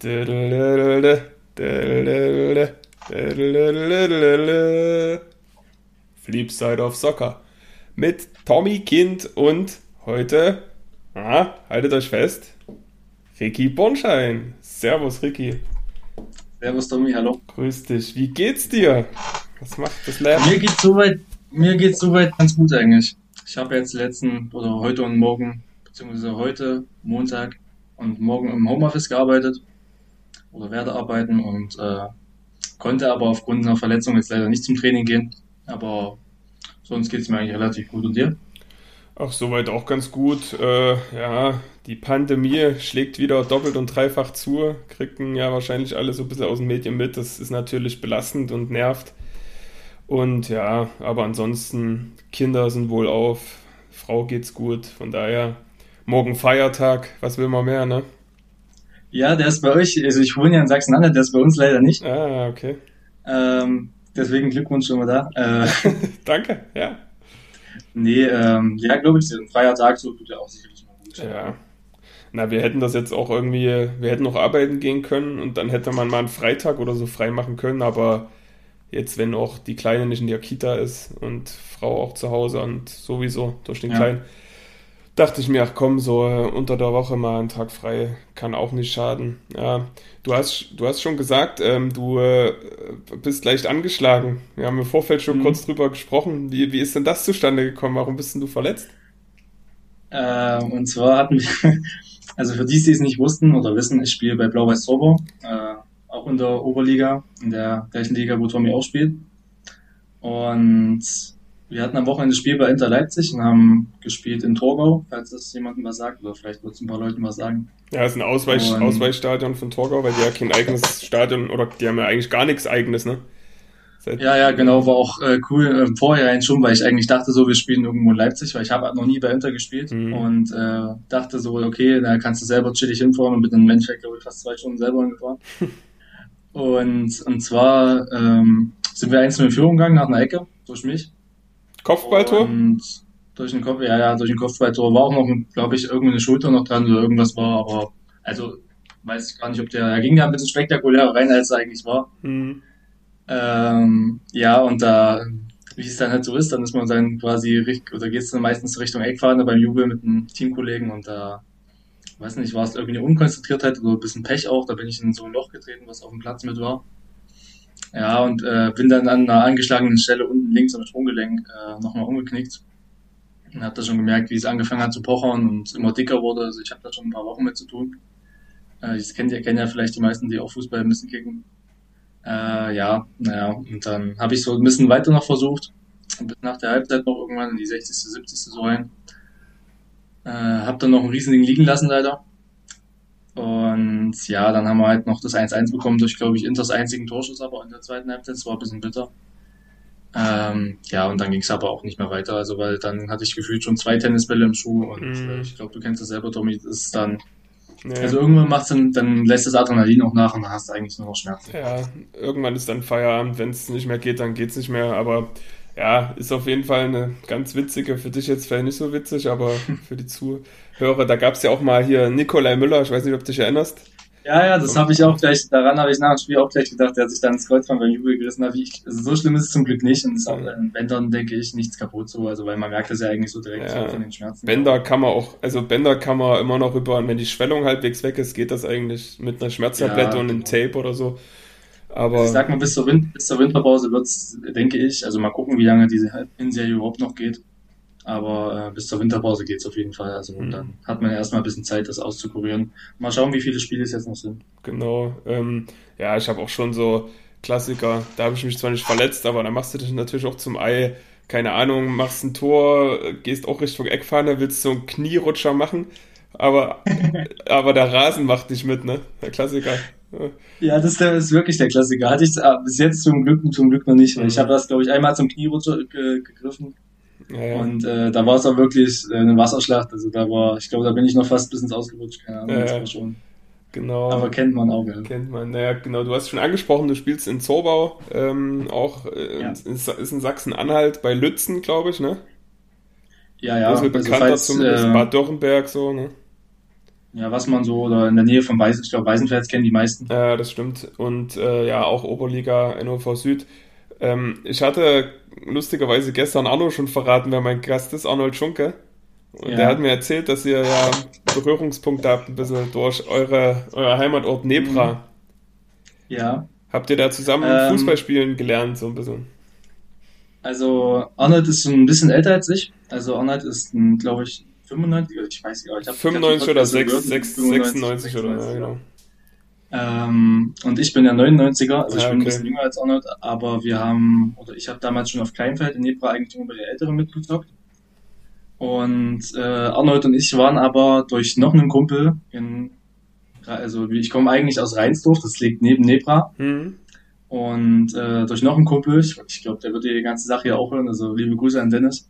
Flip Side of Soccer mit Tommy Kind und heute, ah, haltet euch fest, Ricky Bornschein. Servus, Ricky. Servus, Tommy, hallo. Grüß dich. Wie geht's dir? Was macht das Leben? Mir geht's soweit, mir geht's soweit ganz gut eigentlich. Ich habe jetzt letzten oder heute und morgen, beziehungsweise heute, Montag und morgen im Homeoffice gearbeitet oder werde arbeiten und äh, konnte aber aufgrund einer Verletzung jetzt leider nicht zum Training gehen. Aber sonst geht's mir eigentlich relativ gut. Und dir? Ach, soweit auch ganz gut. Äh, ja, die Pandemie schlägt wieder doppelt und dreifach zu. Kriegen ja wahrscheinlich alle so ein bisschen aus den Medien mit. Das ist natürlich belastend und nervt. Und ja, aber ansonsten, Kinder sind wohl auf, Frau geht's gut. Von daher, morgen Feiertag, was will man mehr, ne? Ja, der ist bei euch, also ich wohne ja in Sachsen-Anhalt, der ist bei uns leider nicht. Ah, okay. Ähm, deswegen Glückwunsch schon mal da. Äh, Danke, ja. Nee, ähm, ja, glaube ich, ein freier Tag so tut ja auch sicherlich mal gut. Ja. Na, wir hätten das jetzt auch irgendwie, wir hätten noch arbeiten gehen können und dann hätte man mal einen Freitag oder so frei machen können, aber jetzt, wenn auch die Kleine nicht in der Kita ist und Frau auch zu Hause und sowieso durch den Ja. Kleinen, dachte ich mir, ach komm, so äh, unter der Woche mal einen Tag frei kann auch nicht schaden. Ja, du hast, du hast schon gesagt, ähm, du äh, bist leicht angeschlagen. Wir haben im Vorfeld schon Mhm. kurz drüber gesprochen. Wie, wie ist denn das zustande gekommen? Warum bist denn du verletzt? Ähm, und zwar hatten wir, also für die, die es nicht wussten oder wissen, ich spiele bei Blau-Weiß Zauber, äh, auch in der Oberliga, in der gleichen Liga, wo Tommy auch spielt. Und wir hatten am Wochenende das Spiel bei Inter Leipzig und haben gespielt in Torgau, falls das jemandem was sagt, oder vielleicht wird es ein paar Leuten was sagen. Ja, ist ein Ausweich, Und- Ausweichstadion von Torgau, weil die ja kein eigenes Stadion oder die haben ja eigentlich gar nichts eigenes, ne? Seit, Ja, ja, genau, war auch äh, cool äh, vorher schon, weil ich eigentlich dachte so, wir spielen irgendwo in Leipzig, weil ich habe noch nie bei Inter gespielt Mhm. und äh, dachte so, okay, da kannst du selber chillig hinfahren und bin in Menschheit, glaube ich, fast zwei Stunden selber hingefahren. und, und zwar ähm, sind wir einzeln in Führung gegangen nach einer Ecke durch mich. Kopfballtor? Und durch den Kopf, ja, ja, durch den Kopfballtor war auch noch, glaube ich, irgendwie eine Schulter noch dran oder irgendwas war, aber also weiß ich gar nicht, ob der, er ging da ein bisschen spektakulärer rein, als er eigentlich war. Hm. Ähm, ja, und da, wie es dann halt so ist, dann ist man dann quasi, oder geht's dann meistens Richtung Eckfahne beim Jubel mit einem Teamkollegen und da, weiß nicht, war es irgendwie eine Unkonzentriertheit oder ein bisschen Pech auch, da bin ich in so ein Loch getreten, was auf dem Platz mit war. Ja, und äh, bin dann an einer angeschlagenen Stelle unten links am Sprunggelenk äh, nochmal umgeknickt. Und hab da schon gemerkt, wie es angefangen hat zu pochern und immer dicker wurde. Also ich habe da schon ein paar Wochen mit zu tun. Äh, das kennt ihr, kennen ja vielleicht die meisten, die auch Fußball ein bisschen kicken. Äh, ja, naja, und dann habe ich so ein bisschen weiter noch versucht. Bis nach der Halbzeit noch irgendwann in die 60., 70. so rein. Äh, hab dann noch einen Riesending liegen lassen, leider. Und ja, dann haben wir halt noch das 1-1 bekommen durch, glaube ich, Inters einzigen Torschuss, aber in der zweiten Halbzeit. Das war ein bisschen bitter. Ähm, ja, und dann ging es aber auch nicht mehr weiter. Also, weil dann hatte ich gefühlt schon zwei Tennisbälle im Schuh und äh, ich glaube, du kennst das selber, Tommy. Das ist dann, Ja. also irgendwann macht's dann, dann lässt das Adrenalin auch nach und dann hast du eigentlich nur noch Schmerzen. ja, irgendwann ist dann Feierabend. Wenn es nicht mehr geht, dann geht's nicht mehr. Aber ja, ist auf jeden Fall eine ganz witzige, für dich jetzt vielleicht nicht so witzig, aber für die Zuhörer, da gab's ja auch mal hier Nikolai Müller, ich weiß nicht, ob du dich erinnerst. Ja, ja, das habe ich auch gleich, daran habe ich nach dem Spiel auch gleich gedacht, der hat sich dann ins Kreuzband beim Jubel gerissen hat. Wie ich, also so schlimm ist es zum Glück nicht und ist auch, wenn dann denke ich, nichts kaputt so, also weil man merkt das ja eigentlich so direkt Ja. von den Schmerzen. Bänder kann man auch, also Bänder kann man immer noch über, wenn die Schwellung halbwegs weg ist, geht das eigentlich mit einer Schmerztablette Ja, und einem. Tape oder so. Also Aber ich sag mal, bis zur, Win bis zur Winterpause wird's, denke ich, also mal gucken, wie lange diese Hinserie überhaupt noch geht. Aber äh, bis zur Winterpause geht's auf jeden Fall. Also Mhm. dann hat man erstmal ein bisschen Zeit, das auszukurieren. Mal schauen, wie viele Spiele es jetzt noch sind. Genau. Ähm, ja, ich habe auch schon so Klassiker. Da habe ich mich zwar nicht verletzt, aber da machst du dich natürlich auch zum Ei. Keine Ahnung, machst ein Tor, gehst auch Richtung Eckfahne, willst so einen Knierutscher machen, aber, aber der Rasen macht nicht mit, ne? Der Klassiker. Ja. Ja, das ist, der, ist wirklich der Klassiker. Hatte ich äh, bis jetzt zum Glück, zum Glück noch nicht, weil ich Mhm. habe das, glaube ich, einmal zum Knierutscher ge gegriffen. Ja. Und äh, da war es auch wirklich äh, eine Wasserschlacht. Also da war, ich glaube, da bin ich noch fast bis ins Ausgerutscht. Keine Ahnung, Ja, das schon. genau. Aber kennt man auch, ja. Kennt man, naja, genau. Du hast schon angesprochen, du spielst in Zorbau, ähm, auch äh, Ja. ist, ist in Sachsen-Anhalt bei Lützen, glaube ich, ne? Ja, ja. Ein bisschen Also falls, zumindest, äh, Bad Dürrenberg, so, ne? ja, was man so, oder in der Nähe von Weißen, ich glaube, Weißenfels kennen die meisten. Ja, das stimmt. Und äh, ja, auch Oberliga NOV Süd. Ähm, ich hatte lustigerweise gestern Arno schon verraten, wer mein Gast ist, Arnold Schunke. Und Ja. der hat mir erzählt, dass ihr ja Berührungspunkte habt, ein bisschen durch eure, euer Heimatort Nebra. Ja. Habt ihr da zusammen Ähm, Fußball spielen gelernt, so ein bisschen? Also Arnold ist ein bisschen älter als ich. Also Arnold ist, glaube ich, 95, oder ich weiß nicht, aber ich habe 95 oder 6, 6, 6, 96 oder ja, genau. Ähm, und ich bin ja 99er, also ich Ja, bin ein okay. bisschen jünger als Arnold, aber wir haben, oder ich habe damals schon auf Kleinfeld in Nebra eigentlich immer bei den Älteren mitgezockt. Und äh, Arnold und ich waren aber durch noch einen Kumpel in, also ich komme eigentlich aus Rheinsdorf, das liegt neben Nebra. Hm. Und äh, durch noch einen Kumpel, ich, ich glaube, der wird die ganze Sache hier auch hören, also liebe Grüße an Dennis.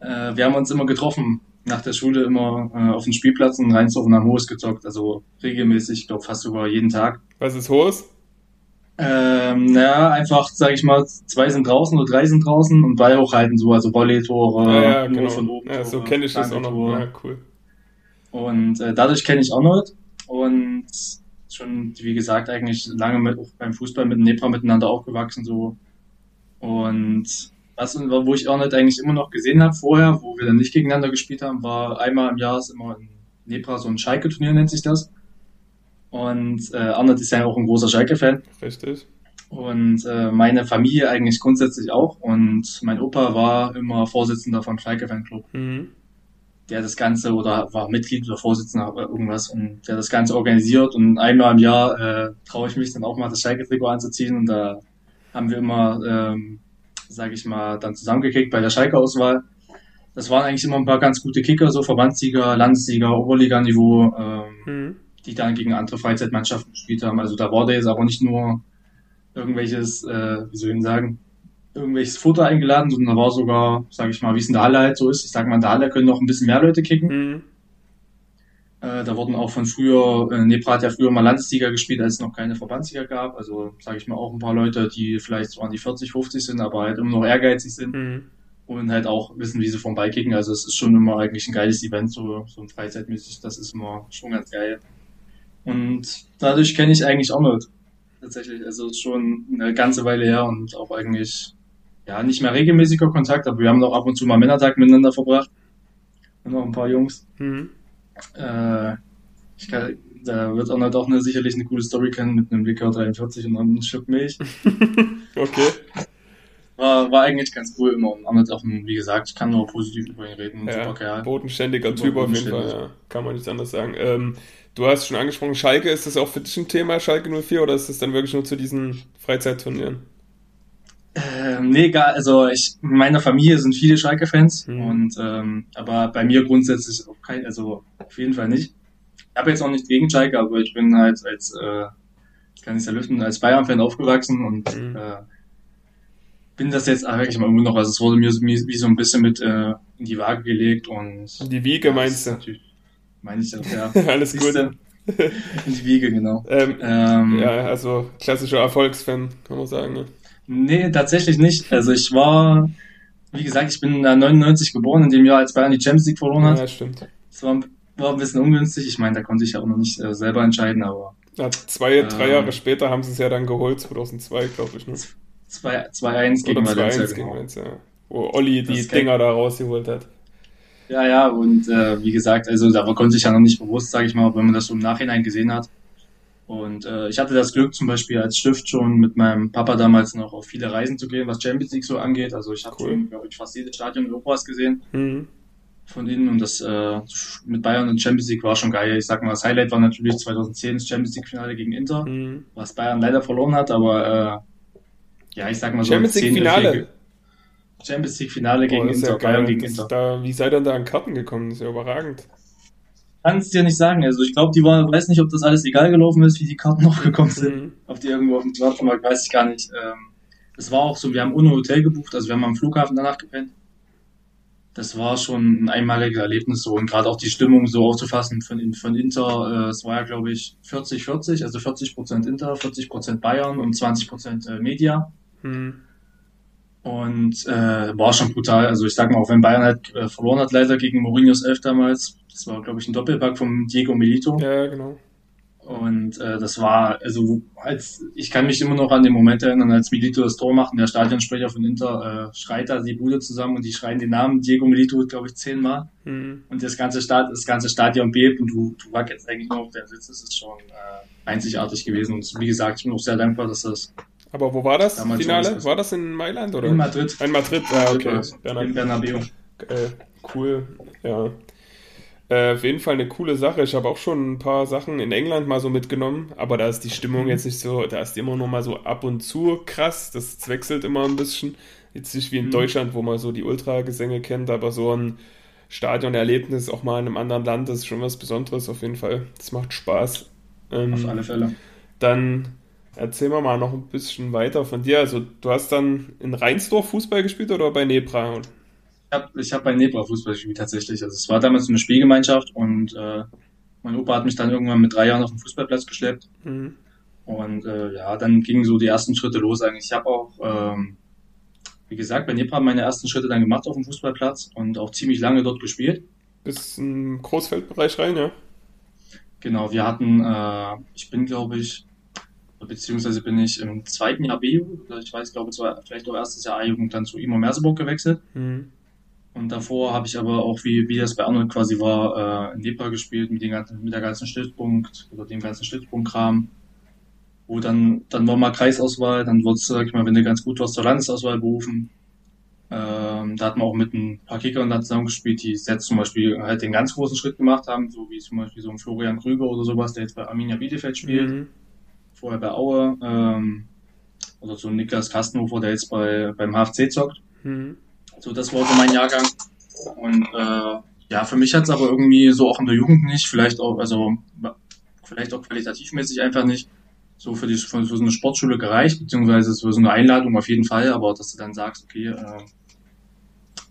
Äh, wir haben uns immer getroffen, nach der Schule immer äh, auf dem Spielplatz in Rheinsdorf und am Hohes gezockt, also regelmäßig, ich glaube fast sogar jeden Tag. Was ist Hohes? Ähm, naja, einfach, sage ich mal, zwei sind draußen oder drei sind draußen und Ball hochhalten, so, also Volley-Tore, ja, ja, genau. von oben. ja, so kenne ich das auch noch. Ja, cool. Und äh, dadurch kenne ich Arnold und schon, wie gesagt, eigentlich lange mit, auch beim Fußball mit Nepra miteinander aufgewachsen so. Und was, wo ich Arnold eigentlich immer noch gesehen habe vorher, wo wir dann nicht gegeneinander gespielt haben, war einmal im Jahr ist immer in Nepra so ein Schalke-Turnier nennt sich das. Und äh, Arnold ist ja auch ein großer Schalke-Fan. Richtig. Und äh, meine Familie eigentlich grundsätzlich auch. Und mein Opa war immer Vorsitzender vom Schalke-Fanclub Mhm. der das Ganze oder war Mitglied oder Vorsitzender oder irgendwas und der das Ganze organisiert und einmal im Jahr äh, traue ich mich dann auch mal das Schalke-Trikot anzuziehen und da haben wir immer, ähm, sage ich mal, dann zusammengekickt bei der Schalke-Auswahl. Das waren eigentlich immer ein paar ganz gute Kicker, so Verbandssieger, Landessieger, Oberliganiveau, ähm, Mhm. die dann gegen andere Freizeitmannschaften gespielt haben. Also da war der jetzt aber nicht nur irgendwelches, äh, wie soll ich denn sagen, irgendwelches Futter eingeladen, sondern da war sogar, sage ich mal, wie es in der Halle halt so ist. Ich sag mal, in der Halle können noch ein bisschen mehr Leute kicken. Mhm. Äh, da wurden auch von früher, äh, Nebra hat ja früher mal Landessieger gespielt, als es noch keine Verbandssieger gab. Also sage ich mal auch ein paar Leute, die vielleicht so an die 40, 50 sind, aber halt immer noch ehrgeizig sind Mhm. und halt auch wissen, wie sie vom Ball kicken. Also es ist schon immer eigentlich ein geiles Event, so, so ein Freizeitmäßig. Das ist immer schon ganz geil. Und dadurch kenne ich eigentlich Arnold. Tatsächlich. Also schon eine ganze Weile her und auch eigentlich, ja, nicht mehr regelmäßiger Kontakt, aber wir haben noch ab und zu mal Männertag miteinander verbracht. Und noch ein paar Jungs. Mhm. Äh, ich kann, da wird Arnold auch eine, sicherlich eine coole Story kennen mit einem Liquor 43 und einem Stück Milch. Okay. War, war eigentlich ganz cool immer. Und Arnold auch, ein, wie gesagt, ich kann nur positiv über ihn reden. Ja, super Kerl. bodenständiger Super Typ auf jeden Fall, ja. Kann man nichts anderes sagen. Ähm, du hast schon angesprochen, Schalke, ist das auch für dich ein Thema, Schalke 04, oder ist das dann wirklich nur zu diesen Freizeitturnieren? Ähm, nee, gar, also ich, in meiner Familie sind viele Schalke-Fans Mhm. und ähm, aber bei mir grundsätzlich auch kein, also auf jeden Fall nicht. Ich habe jetzt auch nicht gegen Schalke, aber ich bin halt als, äh, kann ich ja lüften, als Bayern-Fan aufgewachsen und Mhm. äh, bin das jetzt eigentlich mal immer noch, also es wurde mir so- wie, so ein bisschen mit äh, in die Waage gelegt und Die Wiege ja, meinst du? natürlich- Meine ich auch, ja. Alles gut. Siehste? In die Wiege, genau. Ähm, Ähm, ja, also klassischer Erfolgsfan, kann man sagen. Ne? Nee, tatsächlich nicht. Also ich war, wie gesagt, ich bin äh, 99 geboren, in dem Jahr, als Bayern die Champions League verloren hat. Ja, stimmt. Das war, war ein bisschen ungünstig. Ich meine, da konnte ich ja auch noch nicht äh, selber entscheiden, aber Ja, zwei, drei Ähm. Jahre später haben sie es ja dann geholt, 2002, glaube ich. Ne? 2 2-1 gegen Valencia. 2-1 gegen. Valencia. Wo Olli die. Dinger da rausgeholt hat. Ja, ja, und äh, wie gesagt, also da konnte ich ja noch nicht bewusst, sage ich mal, wenn man das so im Nachhinein gesehen hat. Und äh, ich hatte das Glück, zum Beispiel als Stift schon mit meinem Papa damals noch auf viele Reisen zu gehen, was Champions League so angeht. Also ich habe Cool. glaube ich, fast jedes Stadion Europas gesehen. Mhm. von ihnen und das äh, mit Bayern und Champions League war schon geil. Ich sag mal, das Highlight war natürlich 2010 das Champions League Finale gegen Inter, Mhm. was Bayern leider verloren hat, aber äh, ja, ich sag mal so Champions League 10, Finale. 11 Champions League Finale Boah, gegen ist ja Inter, Bayern gegen Inter. da, wie seid ihr denn da an Karten gekommen? Das ist ja überragend. Kannst dir nicht sagen. Also ich glaube, die war, weiß nicht, ob das alles egal gelaufen ist, wie die Karten noch gekommen sind. Mhm. Ob die irgendwo auf dem Privatmarkt, weiß ich gar nicht. Ähm, das war auch so, wir haben ohne Hotel gebucht, also wir haben am Flughafen danach gepennt. Das war schon ein einmaliges Erlebnis so und gerade auch die Stimmung so aufzufassen von, von Inter, äh, es war ja glaube ich 40-40, also 40% Inter, 40% Bayern und 20% äh, Media. Mhm. Und äh, war schon brutal. Also ich sag mal, auch wenn Bayern halt äh, verloren hat, leider gegen Mourinhos Elf damals, das war, glaube ich, ein Doppelpack von Diego Milito. Ja, genau. Und äh, das war, also als ich kann mich immer noch an den Moment erinnern, als Milito das Tor macht und der Stadionsprecher von Inter äh, schreit da die Bude zusammen und die schreien den Namen Diego Milito, glaube ich, zehnmal. Mhm. Und das ganze, Stad das ganze Stadion bebt und du, du wackelst eigentlich nur auf der Sitz. Das ist schon äh, einzigartig gewesen. Und wie gesagt, ich bin auch sehr dankbar, dass das. Aber wo war das Finale? War das in Mailand oder? In Madrid. In Madrid, ah, okay. In Bernabeu. Äh, cool, ja. Äh, auf jeden Fall eine coole Sache. Ich habe auch schon ein paar Sachen in England mal so mitgenommen, aber da ist die Stimmung jetzt nicht so, da ist die immer noch mal so ab und zu krass. Das wechselt immer ein bisschen. Jetzt nicht wie in mhm. Deutschland, wo man so die Ultragesänge kennt, aber so ein Stadionerlebnis auch mal in einem anderen Land ist schon was Besonderes auf jeden Fall. Das macht Spaß. Ähm, auf alle Fälle. Dann erzähl mal, mal noch ein bisschen weiter von dir. Also du hast dann in Rheinsdorf Fußball gespielt oder bei Nebra? habe ich hab bei Nebra Fußball gespielt tatsächlich. Also es war damals eine Spielgemeinschaft und äh, mein Opa hat mich dann irgendwann mit drei Jahren auf den Fußballplatz geschleppt. Mhm. Und äh, ja, dann gingen so die ersten Schritte los eigentlich. Ich habe auch, ähm, wie gesagt, bei Nebra meine ersten Schritte dann gemacht auf dem Fußballplatz und auch ziemlich lange dort gespielt. Bis im Großfeldbereich rein, ja? Genau, wir hatten, äh, ich bin glaube ich, beziehungsweise bin ich im zweiten Jahr B-Jugend, ich weiß, glaube ich, vielleicht auch erstes Jahr A-Jugend dann zu Imo Merseburg gewechselt. Mhm. Und davor habe ich aber auch, wie, wie das bei Arnold quasi war, äh, in Nepal gespielt mit, den ganzen, mit der ganzen Stützpunkt oder dem ganzen Stützpunktkram. Wo dann, dann war mal Kreisauswahl, dann wurde es, sag ich mal, wenn du ganz gut warst, zur Landesauswahl berufen. Ähm, da hat man auch mit ein paar Kickern dann zusammengespielt, die jetzt zum Beispiel halt den ganz großen Schritt gemacht haben, so wie zum Beispiel so ein Florian Krüger oder sowas, der jetzt bei Arminia Bielefeld spielt. Mhm. Vorher bei Aue. Ähm, oder so ein Niklas Kastenhofer, der jetzt bei, beim HFC zockt. Mhm. So, das war so mein Jahrgang. Und äh, ja, für mich hat es aber irgendwie so auch in der Jugend nicht, vielleicht auch, also vielleicht auch qualitativmäßig einfach nicht so für, die, für so eine Sportschule gereicht, beziehungsweise so eine Einladung auf jeden Fall, aber dass du dann sagst, okay, äh,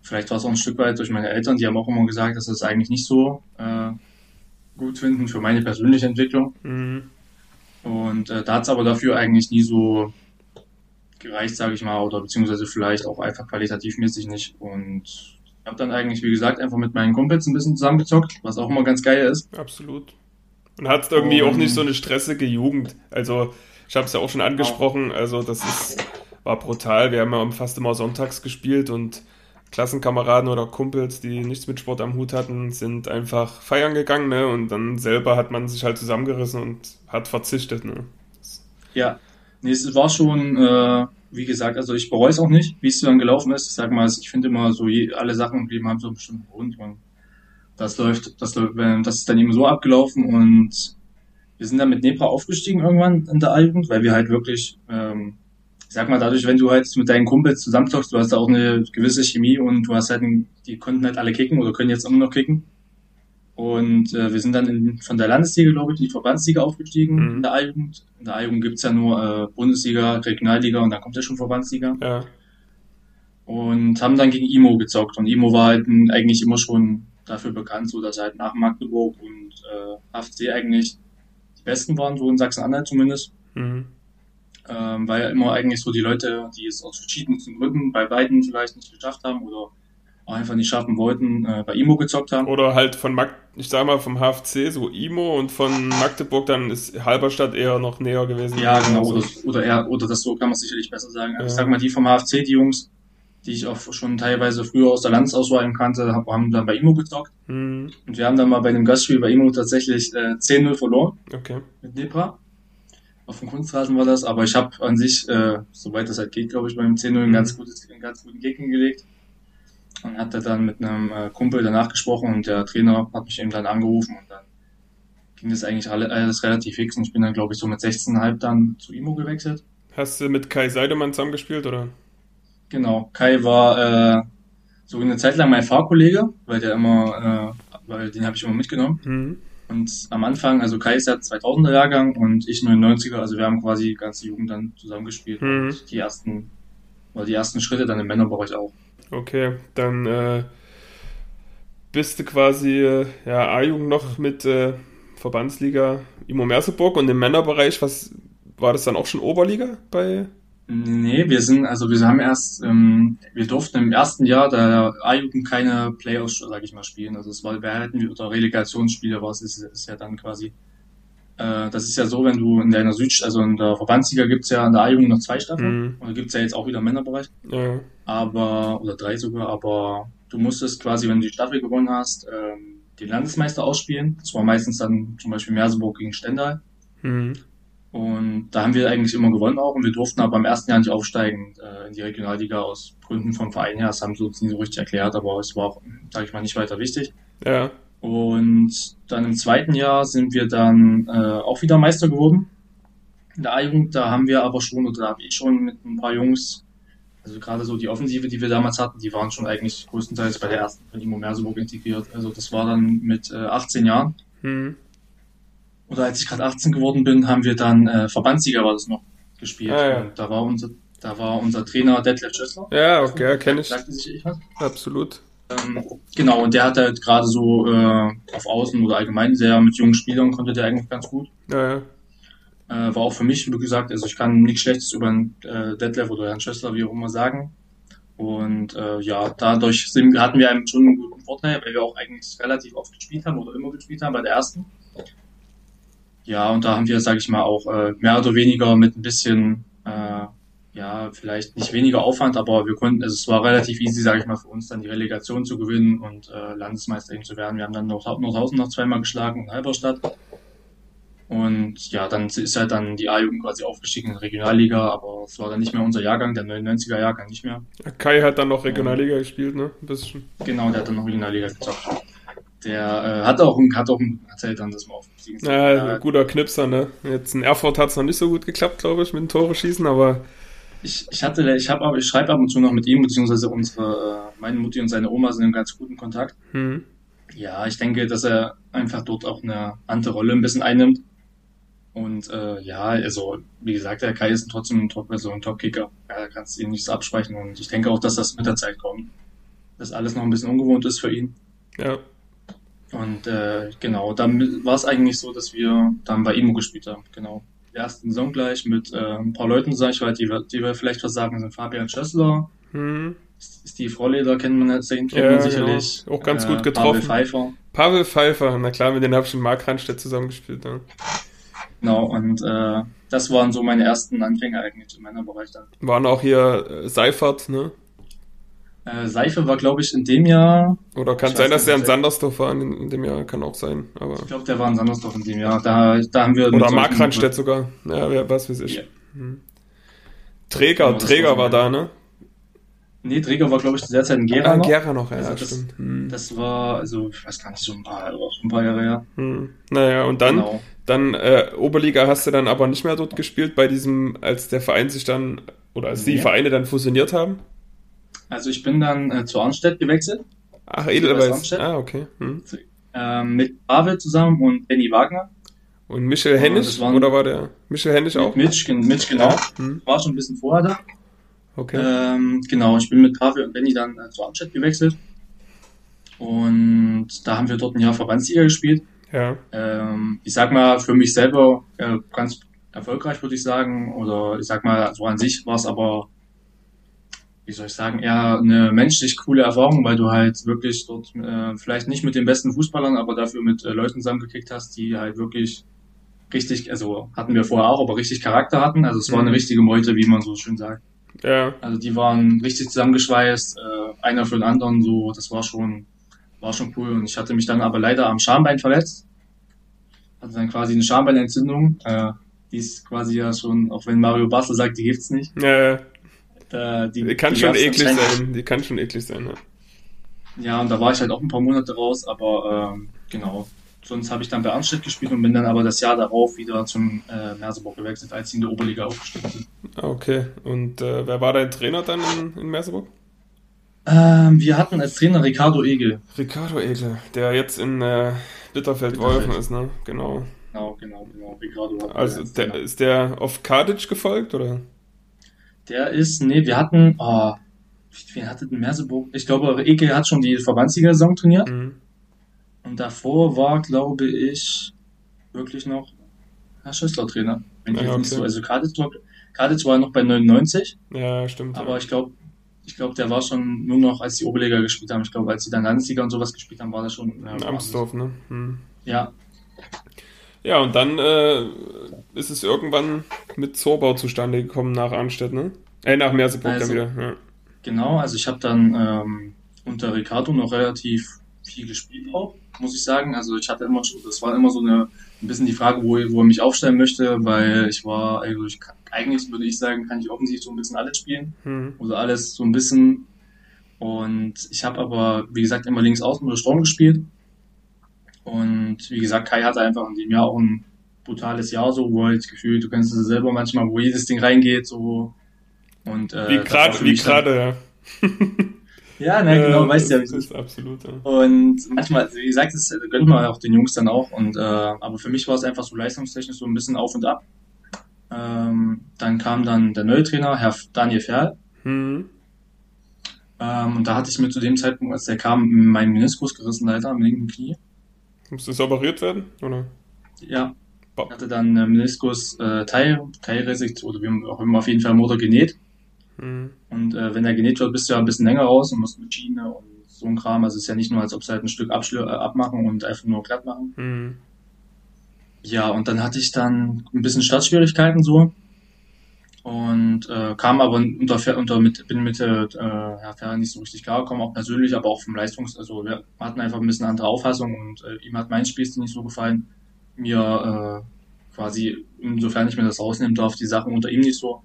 vielleicht war es auch ein Stück weit durch meine Eltern, die haben auch immer gesagt, dass sie es eigentlich nicht so äh, gut finden für meine persönliche Entwicklung. Mhm. Und äh, da hat es aber dafür eigentlich nie so gereicht, sage ich mal, oder beziehungsweise vielleicht auch einfach qualitativmäßig nicht. Und ich habe dann eigentlich, wie gesagt, einfach mit meinen Kumpels ein bisschen zusammengezockt, was auch immer ganz geil ist. Absolut. Und hat irgendwie um, auch nicht so eine stressige Jugend. Also, ich habe es ja auch schon angesprochen, also das ist, war brutal. Wir haben ja fast immer sonntags gespielt und Klassenkameraden oder Kumpels, die nichts mit Sport am Hut hatten, sind einfach feiern gegangen, ne? Und dann selber hat man sich halt zusammengerissen und hat verzichtet, ne? Ja, Nee, es war schon, äh, wie gesagt, also ich bereue es auch nicht, wie es dann gelaufen ist. Ich sag mal, ich finde immer so, je, alle Sachen im Leben haben so einen bestimmten Grund und das läuft, das läuft, das ist dann eben so abgelaufen und wir sind dann mit Nepra aufgestiegen irgendwann in der a weil wir halt wirklich, ähm, ich sag mal, dadurch, wenn du halt mit deinen Kumpels zusammenzockst, du hast da auch eine gewisse Chemie und du hast halt, einen, die konnten halt alle kicken oder können jetzt immer noch kicken. Und äh, wir sind dann in, von der Landesliga, glaube ich, in die Verbandsliga aufgestiegen mhm. in der A-Jugend. In der A-Jugend gibt's ja nur äh, Bundesliga, Regionalliga und dann kommt ja schon Verbandsliga. Ja. Und haben dann gegen Imo gezockt. Und Imo war halt eigentlich immer schon dafür bekannt, so dass halt nach Magdeburg und äh, HFC eigentlich die Besten waren, so in Sachsen-Anhalt zumindest. Mhm. Ähm, weil immer eigentlich so die Leute, die es aus verschiedensten Gründen bei beiden vielleicht nicht geschafft haben oder auch einfach nicht schaffen wollten, äh, bei Imo gezockt haben. Oder halt von Mag ich sag mal vom HFC, so Imo und von Magdeburg dann ist Halberstadt eher noch näher gewesen. Ja, genau, oder, oder eher, oder das so kann man sicherlich besser sagen. Ja. Ich sag mal, die vom HFC, die Jungs, die ich auch schon teilweise früher aus der Landesauswahl kannte, haben dann bei Imo gezockt. Mhm. Und wir haben dann mal bei dem Gastspiel bei Imo tatsächlich äh, 10-0 verloren. Okay. Mit Nepra. Auf dem Kunstrasen war das, aber ich habe an sich, äh, soweit das halt geht, glaube ich, beim 10-0 mhm. einen, ganz gutes, einen ganz guten Gegner gelegt und hatte dann mit einem äh, Kumpel danach gesprochen und der Trainer hat mich eben dann angerufen und dann ging das eigentlich alles relativ fix und ich bin dann, glaube ich, so mit 16,5 dann zu Imo gewechselt. Hast du mit Kai Seidemann zusammengespielt, oder? Genau, Kai war äh, so eine Zeit lang mein Fahrkollege, weil der immer, äh, weil den habe ich immer mitgenommen. Mhm. Und am Anfang, also Kai ist ja 2000er Jahrgang und ich 99er, also wir haben quasi die ganze Jugend dann zusammengespielt mhm. und die ersten, oder die ersten Schritte dann im Männerbereich auch. Okay, dann äh, bist du quasi äh, ja, A-Jugend noch mit äh, Verbandsliga Imo Merseburg und im Männerbereich, was war das dann auch schon Oberliga bei? Nee, wir sind, also wir haben erst, ähm, wir durften im ersten Jahr der A-Jugend keine Playoffs, sag ich mal, spielen. Also es war, wir hätten oder Relegationsspiele war es, ist, ist ja dann quasi. Äh, das ist ja so, wenn du in deiner Süd, also in der Verbandsliga gibt's ja in der A-Jugend noch zwei Staffeln. Mhm. Und da gibt's ja jetzt auch wieder Männerbereich. Ja. Aber, oder drei sogar, aber du musstest quasi, wenn du die Staffel gewonnen hast, ähm, den Landesmeister ausspielen. Das war meistens dann zum Beispiel Merseburg gegen Stendal. Mhm. Und da haben wir eigentlich immer gewonnen auch und wir durften aber im ersten Jahr nicht aufsteigen äh, in die Regionalliga aus Gründen vom Verein her. Das haben sie uns nie so richtig erklärt, aber es war auch, sage ich mal, nicht weiter wichtig. Ja. Und dann im zweiten Jahr sind wir dann äh, auch wieder Meister geworden. In der A-Jugend, da haben wir aber schon, oder da habe ich schon mit ein paar Jungs, also gerade so die Offensive, die wir damals hatten, die waren schon eigentlich größtenteils bei der ersten von Imo Merseburg integriert. Also das war dann mit äh, 18 Jahren. Mhm. Oder als ich gerade 18 geworden bin, haben wir dann äh, Verbandssieger war das noch gespielt. Ah, ja. Da war unser, da war unser Trainer Detlef Schössler. Ja, okay, kenne ich. Sagte sich ich was. Absolut. Ähm, genau, und der hat halt gerade so äh, auf Außen oder allgemein sehr mit jungen Spielern konnte der eigentlich ganz gut. Ja, ja. Äh, war auch für mich, wie gesagt, also ich kann nichts Schlechtes über einen, äh, Detlef oder Herrn Schössler, wie auch immer, sagen. Und äh, ja, dadurch sind, hatten wir einen schon einen guten Vorteil, weil wir auch eigentlich relativ oft gespielt haben oder immer gespielt haben bei der ersten. Ja, und da haben wir, sage ich mal, auch äh, mehr oder weniger mit ein bisschen, äh, ja, vielleicht nicht weniger Aufwand, aber wir konnten, also es war relativ easy, sage ich mal, für uns dann die Relegation zu gewinnen und äh, Landesmeister eben zu werden. Wir haben dann noch Nordhausen noch zweimal geschlagen und Halberstadt. Und ja, dann ist halt dann die A-Jugend quasi aufgestiegen in die Regionalliga, aber es war dann nicht mehr unser Jahrgang, der 99er Jahrgang nicht mehr. Kai hat dann noch Regionalliga gespielt, ne? Ein bisschen. Genau, der hat dann noch Regionalliga gezockt. Der äh, hat auch hat auch erzählt dann, dass wir aufgestiegen sind. Ja, Äh, guter Knipser, ne? Jetzt in Erfurt hat es noch nicht so gut geklappt, glaube ich, mit dem Tore schießen, aber ich, ich hatte, ich habe aber, ich schreibe ab und zu noch mit ihm, beziehungsweise unsere, äh, meine Mutti und seine Oma sind in ganz guten Kontakt. hm. Ja, ich denke, dass er einfach dort auch eine andere Rolle ein bisschen einnimmt. Und äh, ja, also wie gesagt, der Kai ist trotzdem ein Top, also ein Top-Kicker. Ja, da kannst du ihm nichts absprechen. Und ich denke auch, dass das mit der Zeit kommt. Dass alles noch ein bisschen ungewohnt ist für ihn. ja. Und äh, genau, dann war es eigentlich so, dass wir dann bei Imo gespielt haben. Genau. Ersten Saison gleich mit äh, ein paar Leuten, sag ich mal, die, wir- die wir vielleicht was sagen, sind Fabian Schössler, Hm. Steve Rolleder kennt man, kennt Ja, man sicherlich. genau. Auch ganz äh, gut getroffen. Pavel Pfeiffer. Pavel Pfeiffer, na klar, mit denen habe ich in Mark Randstedt zusammengespielt. Ne? Genau, und äh, das waren so meine ersten Anfänge eigentlich in meiner Bereich dann. Waren auch hier äh, Seifert, ne? Äh, Seife war, glaube ich, in dem Jahr, Oder kann sein, dass der in Sandersdorf war in, in dem Jahr, kann auch sein. Aber ich glaube, der war in Sandersdorf in dem Jahr. Da, da haben wir Oder solchen- Mark Randstedt sogar. Ja, wer, was weiß ich. Ja. Hm. Träger, Genau, Träger war da, ne? Nee, Träger war, glaube ich, zu der Zeit in Gera Ah, noch. Gera noch, ja, Also das- stimmt. Hm. Das war, also, ich weiß gar nicht, so ein paar, ein paar Jahre her. Hm. Naja, und dann, Genau. dann äh, Oberliga hast du dann aber nicht mehr dort gespielt, bei diesem, als der Verein sich dann, oder als die Nee. Vereine dann fusioniert haben? Also ich bin dann äh, zu Arnstedt gewechselt, Ach, Edelweiß. Ah, okay. Hm. ähm, mit Pavel zusammen und Benny Wagner. Und Michel das waren- oder war der Michel Hennig auch? Mit Mitch, Mitch, genau. Ja. Hm. War schon ein bisschen vorher da. Okay. Ähm, genau, ich bin mit Pavel und Benny dann äh, zu Arnstedt gewechselt. Und da haben wir dort ein Jahr Verbandsliga gespielt. Ja. Ähm, ich sag mal, für mich selber äh, ganz erfolgreich, würde ich sagen. Oder ich sag mal, so an sich war es aber, wie soll ich sagen, eher eine menschlich coole Erfahrung, weil du halt wirklich dort äh, vielleicht nicht mit den besten Fußballern, aber dafür mit äh, Leuten zusammengekickt hast, die halt wirklich richtig, also hatten wir vorher auch, aber richtig Charakter hatten. Also es war eine Mhm. richtige Meute, wie man so schön sagt. Ja. Also die waren richtig zusammengeschweißt, äh, einer für den anderen, so, das war schon, war schon cool. Und ich hatte mich dann aber leider am Schambein verletzt. Hatte dann quasi eine Schambeinentzündung. Äh, die ist quasi ja schon, auch wenn Mario Basel sagt, die gibt's nicht. Ja, Die, kann die schon eklig sein. Die kann schon eklig sein, ja. Ja, und da war ich halt auch ein paar Monate raus, aber ähm, genau. Sonst habe ich dann bei Arnstedt gespielt und bin dann aber das Jahr darauf wieder zum äh, Merseburg gewechselt, als sie in der Oberliga aufgestiegen sind. Ah, okay. Und äh, wer war dein Trainer dann in, in Merseburg? Ähm, wir hatten als Trainer Ricardo Egel. Ricardo Egel, der jetzt in äh, Bitterfeld-Wolfen Bitterfeld. ist, ne? Genau. Genau, genau, genau. Ricardo Also als der, ist der auf Kadic gefolgt, oder? Der ist, nee, wir hatten, oh, wen hatte denn Merseburg? Ich glaube, Eke hat schon die Verbandsliga-Saison trainiert. Mhm. Und davor war, glaube ich, wirklich noch Herr Schössler Trainer. Wenn ich jetzt nicht okay. so, also Kadic, Kadic war noch bei 99. Ja, stimmt. Aber ja. ich glaube, ich glaube, der war schon nur noch, als die Oberliga gespielt haben. Ich glaube, als sie dann Landesliga und sowas gespielt haben, war das schon. Ja, in Amsdorf, ne? Hm. Ja. Ja, und dann äh, ist es irgendwann mit Zorbau zustande gekommen nach Arnstedt, ne? Äh, nach Merseburg also, dann wieder. Ja. Genau, also ich habe dann ähm, unter Ricardo noch relativ viel gespielt auch, muss ich sagen. Also ich hatte immer schon, das war immer so eine ein bisschen die Frage, wo, wo er mich aufstellen möchte, weil ich war, also ich kann, eigentlich würde ich sagen, kann ich offensiv so ein bisschen alles spielen. Mhm. Oder alles so ein bisschen. Und ich habe aber, wie gesagt, immer links außen oder Sturm gespielt. Und wie gesagt, Kai hatte einfach in dem Jahr auch ein brutales Jahr, so, wo halt gefühlt, du kennst es selber manchmal, wo jedes Ding reingeht, so. Und, äh, wie gerade, wie gerade, ja. Ja, ne, genau, äh, weißt ja, wie es ist. Absolut, ja. Und manchmal, wie gesagt, das gönnt man auch den Jungs dann auch. Und, äh, aber für mich war es einfach so leistungstechnisch so ein bisschen auf und ab. Ähm, dann kam dann der neue Trainer, Herr Daniel Ferl. Mhm. Ähm, und da hatte ich mir zu dem Zeitpunkt, als der kam, meinen Meniskus gerissen, leider am linken Knie. Musste operiert werden, oder? Ja. Ich hatte dann äh, Meniskus äh, Teil, Teilresektion, oder wie auch immer, auf jeden Fall Motor genäht. Mhm. Und äh, wenn er genäht wird, bist du ja ein bisschen länger raus und musst mit Schiene und so ein Kram. Also es ist ja nicht nur, als ob sie halt ein Stück äh, abmachen und einfach nur glatt machen. Mhm. Ja, und dann hatte ich dann ein bisschen Startschwierigkeiten so. Und äh, kam aber unter, unter mit, bin mit äh, Herr Ferrer nicht so richtig klar gekommen, auch persönlich, aber auch vom Leistungs-, also wir hatten einfach ein bisschen andere Auffassung und äh, ihm hat mein Spielstil nicht so gefallen. Mir äh, quasi, insofern ich mir das rausnehmen darf, die Sachen unter ihm nicht so.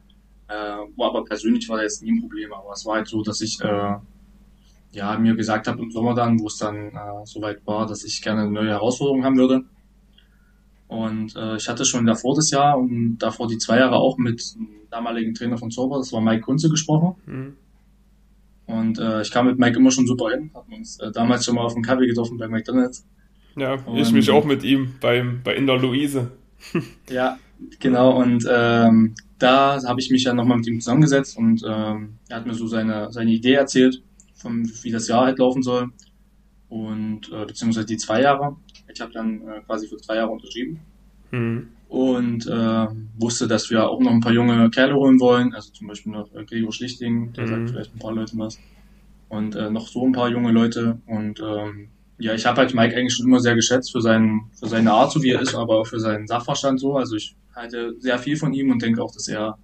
Äh, aber persönlich war da jetzt nie ein Problem, aber es war halt so, dass ich äh, ja mir gesagt habe im Sommer dann, wo es dann äh, soweit war, dass ich gerne eine neue Herausforderung haben würde. Und äh, ich hatte schon davor das Jahr und davor die zwei Jahre auch mit damaligen Trainer von Zauber, das war Mike Kunze, gesprochen. Mhm. Und äh, ich kam mit Mike immer schon super hin, hatten uns äh, damals schon mal auf dem Kaffee getroffen bei McDonalds. Ja, und, ich mich auch mit ihm beim, bei In der Luise. ja, genau. Und ähm, da habe ich mich ja nochmal mit ihm zusammengesetzt und ähm, er hat mir so seine, seine Idee erzählt, von, wie das Jahr halt laufen soll. Und äh, beziehungsweise die zwei Jahre. Ich habe dann äh, quasi für zwei Jahre unterschrieben. Mhm. Und äh, wusste, dass wir auch noch ein paar junge Kerle holen wollen. Also zum Beispiel noch äh, Gregor Schlichting, der mhm. sagt vielleicht ein paar Leuten was. Und äh, noch so ein paar junge Leute. Und ähm, ja, ich habe halt Mike eigentlich schon immer sehr geschätzt für, seinen, für seine Art, so wie er ist, aber auch für seinen Sachverstand so. Also ich halte sehr viel von ihm und denke auch, dass er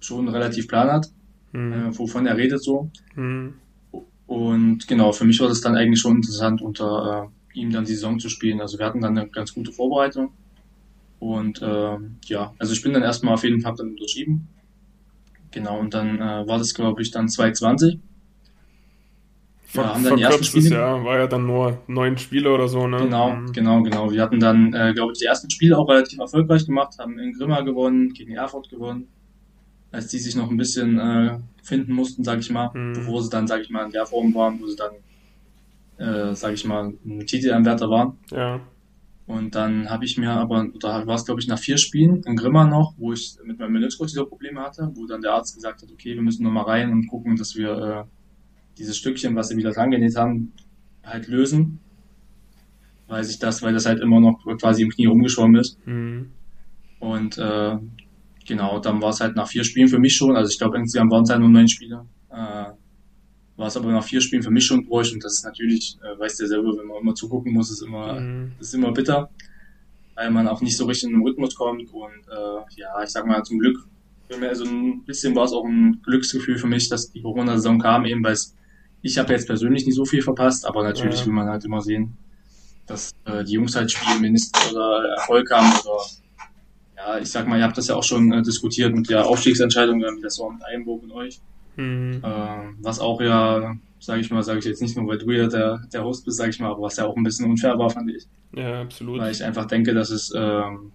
schon relativ Plan hat, mhm. äh, wovon er redet so. Mhm. Und genau, für mich war das dann eigentlich schon interessant, unter äh, ihm dann die Saison zu spielen. Also wir hatten dann eine ganz gute Vorbereitung. Und äh, ja, also ich bin dann erstmal auf jeden Fall dann unterschrieben. Genau, und dann äh, war das, glaube ich, dann 2020. Ver ja, haben dann die ersten Spiele. Jahr war ja dann nur neun Spiele oder so, ne? Genau, mhm. genau, genau. Wir hatten dann, äh, glaube ich, die ersten Spiele auch relativ erfolgreich gemacht, haben in Grimma gewonnen, gegen Erfurt gewonnen, als die sich noch ein bisschen äh, finden mussten, sag ich mal, mhm. bevor sie dann, sag ich mal, in der Form waren, wo sie dann, äh, sag ich mal, ein Titelanwärter waren. Ja. Und dann habe ich mir aber, da war es glaube ich nach vier Spielen in Grimma noch, wo ich mit meinem Meniskus diese Probleme hatte, wo dann der Arzt gesagt hat, okay, wir müssen nochmal rein und gucken, dass wir äh, dieses Stückchen, was sie wieder dran genäht haben, halt lösen. Weil sich das, weil das halt immer noch quasi im Knie rumgeschwommen ist. Mhm. Und äh, genau, dann war es halt nach vier Spielen für mich schon, also ich glaube insgesamt waren es halt nur neun Spiele. Äh, war es aber nach vier Spielen für mich schon durch und das ist natürlich, äh, weißt du ja selber, wenn man immer zugucken muss, ist immer, mhm. ist immer bitter, weil man auch nicht so richtig in den Rhythmus kommt und äh, ja, ich sag mal zum Glück, also ein bisschen war es auch ein Glücksgefühl für mich, dass die Corona-Saison kam, eben weil es ich habe jetzt persönlich nicht so viel verpasst, aber natürlich ja. will man halt immer sehen, dass äh, die Jungs halt spielen, mindestens oder Erfolg haben oder ja, ich sag mal, ihr habt das ja auch schon äh, diskutiert mit der Aufstiegsentscheidung, wie das war mit Einburg und euch. Mhm. Äh, was auch ja, sage ich mal, sage ich jetzt nicht nur, weil du ja der, der Host bist, sage ich mal, aber was ja auch ein bisschen unfair war, fand ich. Ja, absolut. Weil ich einfach denke, dass es ähm,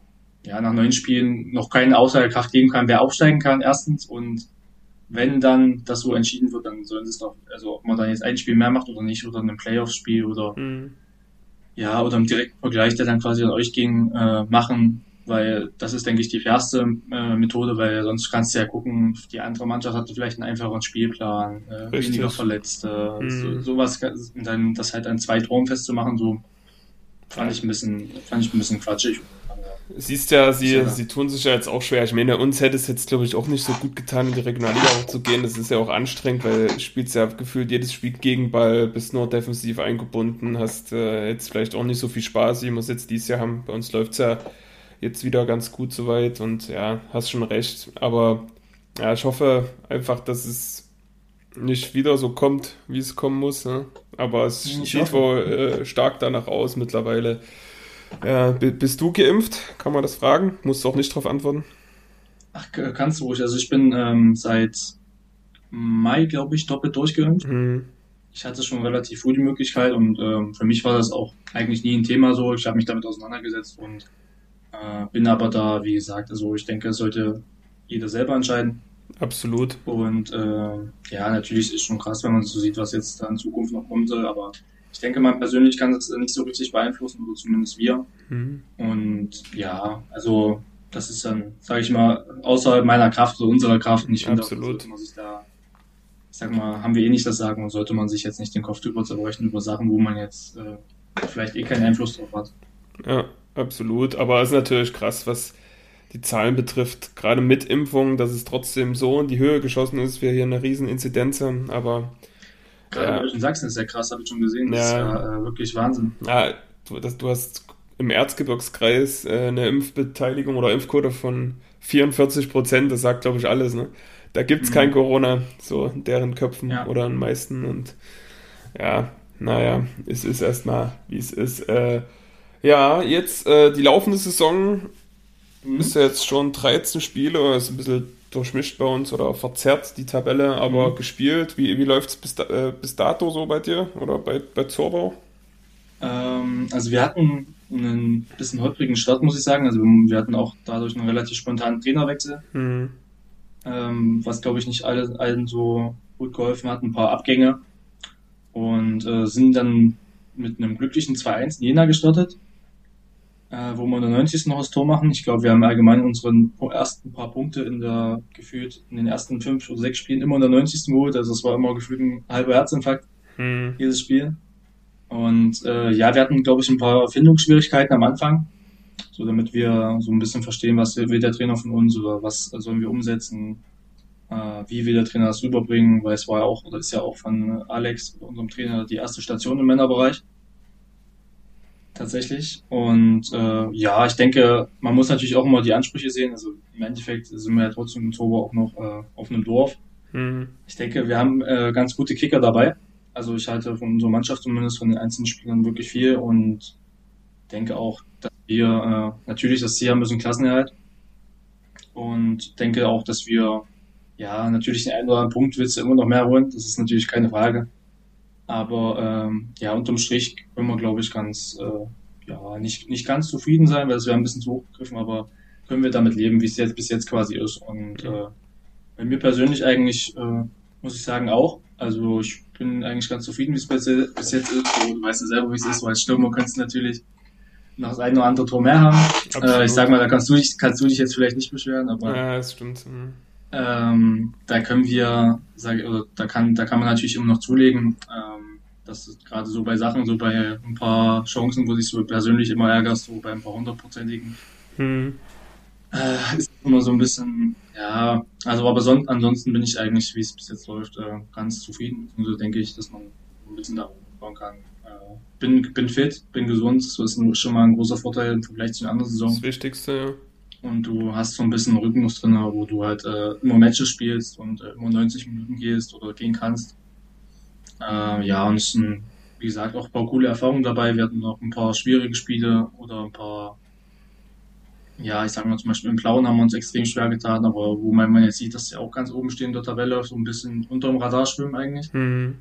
ja nach neun Spielen noch keine Aussagekraft geben kann, wer aufsteigen kann, erstens und wenn dann das so entschieden wird, dann sollen sie es doch, also ob man dann jetzt ein Spiel mehr macht oder nicht, oder ein Playoff-Spiel oder mhm. ja, oder im direkten Vergleich, der dann quasi an euch ging, äh, machen, weil das ist, denke ich, die fairste äh, Methode, weil sonst kannst du ja gucken, die andere Mannschaft hatte vielleicht einen einfacheren Spielplan, äh, weniger Verletzte, mhm. so, sowas, und dann das halt an zwei Toren festzumachen, so fand ich ein bisschen, fand ich ein bisschen quatschig. Siehst ja, sie, ja. sie tun sich ja jetzt auch schwer. Ich meine, uns hätte es jetzt, glaube ich, auch nicht so gut getan, in die Regionalliga zu gehen. Das ist ja auch anstrengend, weil du spielst ja gefühlt jedes Spiel gegen Ball, bist nur defensiv eingebunden, hast äh, jetzt vielleicht auch nicht so viel Spaß, wie wir es jetzt dieses Jahr haben. Bei uns läuft es ja jetzt wieder ganz gut soweit und ja, hast schon recht. Aber ja, ich hoffe einfach, dass es nicht wieder so kommt, wie es kommen muss. Ne? Aber es ich sieht hoffe. wohl äh, stark danach aus mittlerweile. Ja, bist du geimpft? Kann man das fragen? Musst du auch nicht darauf antworten. Ach, kannst du ruhig. Also ich bin ähm, seit Mai, glaube ich, doppelt durchgeimpft. Mhm. Ich hatte schon relativ früh die Möglichkeit und ähm, für mich war das auch eigentlich nie ein Thema so. Ich habe mich damit auseinandergesetzt und äh, bin aber da, wie gesagt, also ich denke, es sollte jeder selber entscheiden. Absolut. Und äh, ja, natürlich ist schon krass, wenn man so sieht, was jetzt da in Zukunft noch kommen soll, aber ich denke, man persönlich kann das nicht so richtig beeinflussen, oder zumindest wir. Mhm. Und ja, also das ist dann, sage ich mal, außerhalb meiner Kraft oder unserer Kraft. Und ich finde, sollte man sich da, ich sag mal, haben wir eh nicht das Sagen und sollte man sich jetzt nicht den Kopf drüber zerbrechen über Sachen, wo man jetzt äh, vielleicht eh keinen Einfluss drauf hat. Ja, absolut. Aber es ist natürlich krass, was die Zahlen betrifft, gerade mit Impfung, dass es trotzdem so in die Höhe geschossen ist, wir hier eine riesen Inzidenz haben, aber Gerade ja. in Sachsen ist ja krass, habe ich schon gesehen. Das ja. ist ja äh, wirklich Wahnsinn. Ja, du, das, du hast im Erzgebirgskreis äh, eine Impfbeteiligung oder Impfquote von 44 Prozent. Das sagt, glaube ich, alles. Ne? Da gibt es mhm. kein Corona, so in deren Köpfen ja. oder in meisten. Und ja, naja, es ist erstmal, wie es ist. Äh, ja, jetzt äh, die laufende Saison mhm. ist ja jetzt schon 13 Spiele, ist ein bisschen durchmischt bei uns oder verzerrt die Tabelle, aber mhm. gespielt. Wie, wie läuft es bis, äh, bis dato so bei dir oder bei, bei Zorbau? Ähm, also wir hatten einen bisschen holprigen Start, muss ich sagen. Also wir hatten auch dadurch einen relativ spontanen Trainerwechsel, mhm. ähm, was glaube ich nicht alle, allen so gut geholfen hat. Ein paar Abgänge und äh, sind dann mit einem glücklichen 2-1 in Jena gestartet äh, wo wir in der 90. noch das Tor machen. Ich glaube, wir haben allgemein unseren ersten paar Punkte in der gefühlt in den ersten fünf oder sechs Spielen immer in der 90. geholt. Also es war immer gefühlt ein halber Herzinfarkt, hm. jedes Spiel. Und äh, ja, wir hatten, glaube ich, ein paar Findungsschwierigkeiten am Anfang, so damit wir so ein bisschen verstehen, was will der Trainer von uns oder was sollen wir umsetzen, äh, wie will der Trainer das rüberbringen, weil es war ja auch, oder ist ja auch von Alex, unserem Trainer, die erste Station im Männerbereich tatsächlich. Und äh, ja, ich denke, man muss natürlich auch immer die Ansprüche sehen. Also im Endeffekt sind wir ja trotzdem im Turbo auch noch äh, auf einem Dorf. Mhm. Ich denke, wir haben äh, ganz gute Kicker dabei. Also ich halte von unserer Mannschaft zumindest von den einzelnen Spielern wirklich viel und denke auch, dass wir äh, natürlich das Ziel haben müssen Klassenerhalt. Und denke auch, dass wir ja natürlich den einen oder anderen Punkt willst du immer noch mehr holen. Das ist natürlich keine Frage. Aber ähm, ja, unterm Strich können wir, glaube ich, ganz, äh, ja, nicht, nicht ganz zufrieden sein, weil es wäre ein bisschen zu hoch gegriffen, aber können wir damit leben, wie es jetzt bis jetzt quasi ist. Und äh, bei mir persönlich eigentlich, äh, muss ich sagen, auch. Also ich bin eigentlich ganz zufrieden, wie es bis, bis jetzt ist. Du weißt ja selber, wie es ist, weil als Stürmer könntest du natürlich noch das eine oder andere Tor mehr haben. Äh, ich sag mal, da kannst du dich, kannst du dich jetzt vielleicht nicht beschweren, aber. Ja, das stimmt. Mhm. Ähm, da können wir, sag, oder da kann, da kann man natürlich immer noch zulegen. Ähm, das ist gerade so bei Sachen, so bei ein paar Chancen, wo sich so persönlich immer ärgerst, so bei ein paar hundertprozentigen. Hm. Äh, ist immer so ein bisschen, ja, also aber son ansonsten bin ich eigentlich, wie es bis jetzt läuft, äh, ganz zufrieden. Und so denke ich, dass man ein bisschen da bauen kann. Äh, bin, bin fit, bin gesund, das ist schon mal ein großer Vorteil im Vergleich zu den anderen Saison. Das Wichtigste, ja und du hast so ein bisschen Rhythmus drin, wo du halt äh, immer Matches spielst und äh, immer 90 Minuten gehst oder gehen kannst. Äh, ja, und es sind, wie gesagt, auch ein paar coole Erfahrungen dabei. Wir hatten noch ein paar schwierige Spiele oder ein paar, ja, ich sag mal zum Beispiel im Blauen haben wir uns extrem schwer getan, aber wo man, man jetzt sieht, dass sie auch ganz oben stehen in der Tabelle, so ein bisschen unter dem Radar schwimmen eigentlich. Mhm.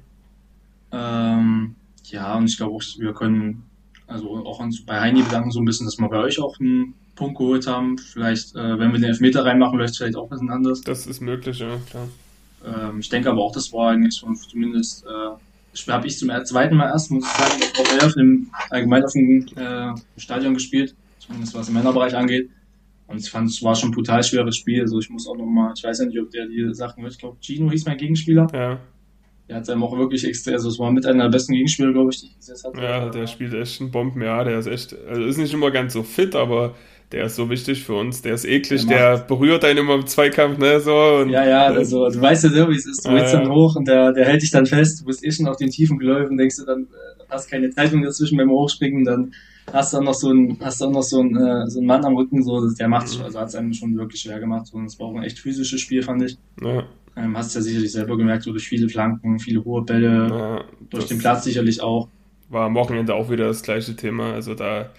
Ähm, ja, und ich glaube auch, wir können, also auch bei Heini bedanken so ein bisschen, dass wir bei euch auch einen Punkt geholt haben. Vielleicht, äh, wenn wir den Elfmeter reinmachen, läuft es vielleicht auch ein bisschen anders. Das ist möglich, ja, klar. Ähm, ich denke aber auch, das war eigentlich schon zumindest, äh, habe ich zum zweiten Mal erst, muss ich sagen, auf dem, allgemein auf dem äh, Stadion gespielt, zumindest was den Männerbereich angeht. Und ich fand, es war schon ein brutal schweres Spiel. Also ich muss auch nochmal, ich weiß ja nicht, ob der die Sachen hört. Ich glaube, Gino hieß mein Gegenspieler. Ja. Der hat seinem auch wirklich extrem, also es war mit einer der besten Gegenspieler, glaube ich, die ich jetzt hatte. Ja, der spielt echt ein Bomben, ja, der ist echt, also ist nicht immer ganz so fit, aber der ist so wichtig für uns, der ist eklig, der, der berührt einen immer im Zweikampf, ne, so. Und, ja, ja, also, du weißt ja so, wie es ist, du äh, willst dann hoch und der, der hält dich dann fest, du bist eh schon auf den tiefen Geläufen, denkst du dann, äh, hast keine Zeitung dazwischen beim Hochspringen, dann hast du auch noch so ein, hast du auch noch so ein, äh, so ein Mann am Rücken, so, der macht mhm. also hat es einem schon wirklich schwer gemacht, und es war auch ein echt physisches Spiel, fand ich. Ja. Ähm, hast ja sicherlich selber gemerkt, so durch viele Flanken, viele hohe Bälle, ja, durch den Platz sicherlich auch. War am Wochenende auch wieder das gleiche Thema, also da,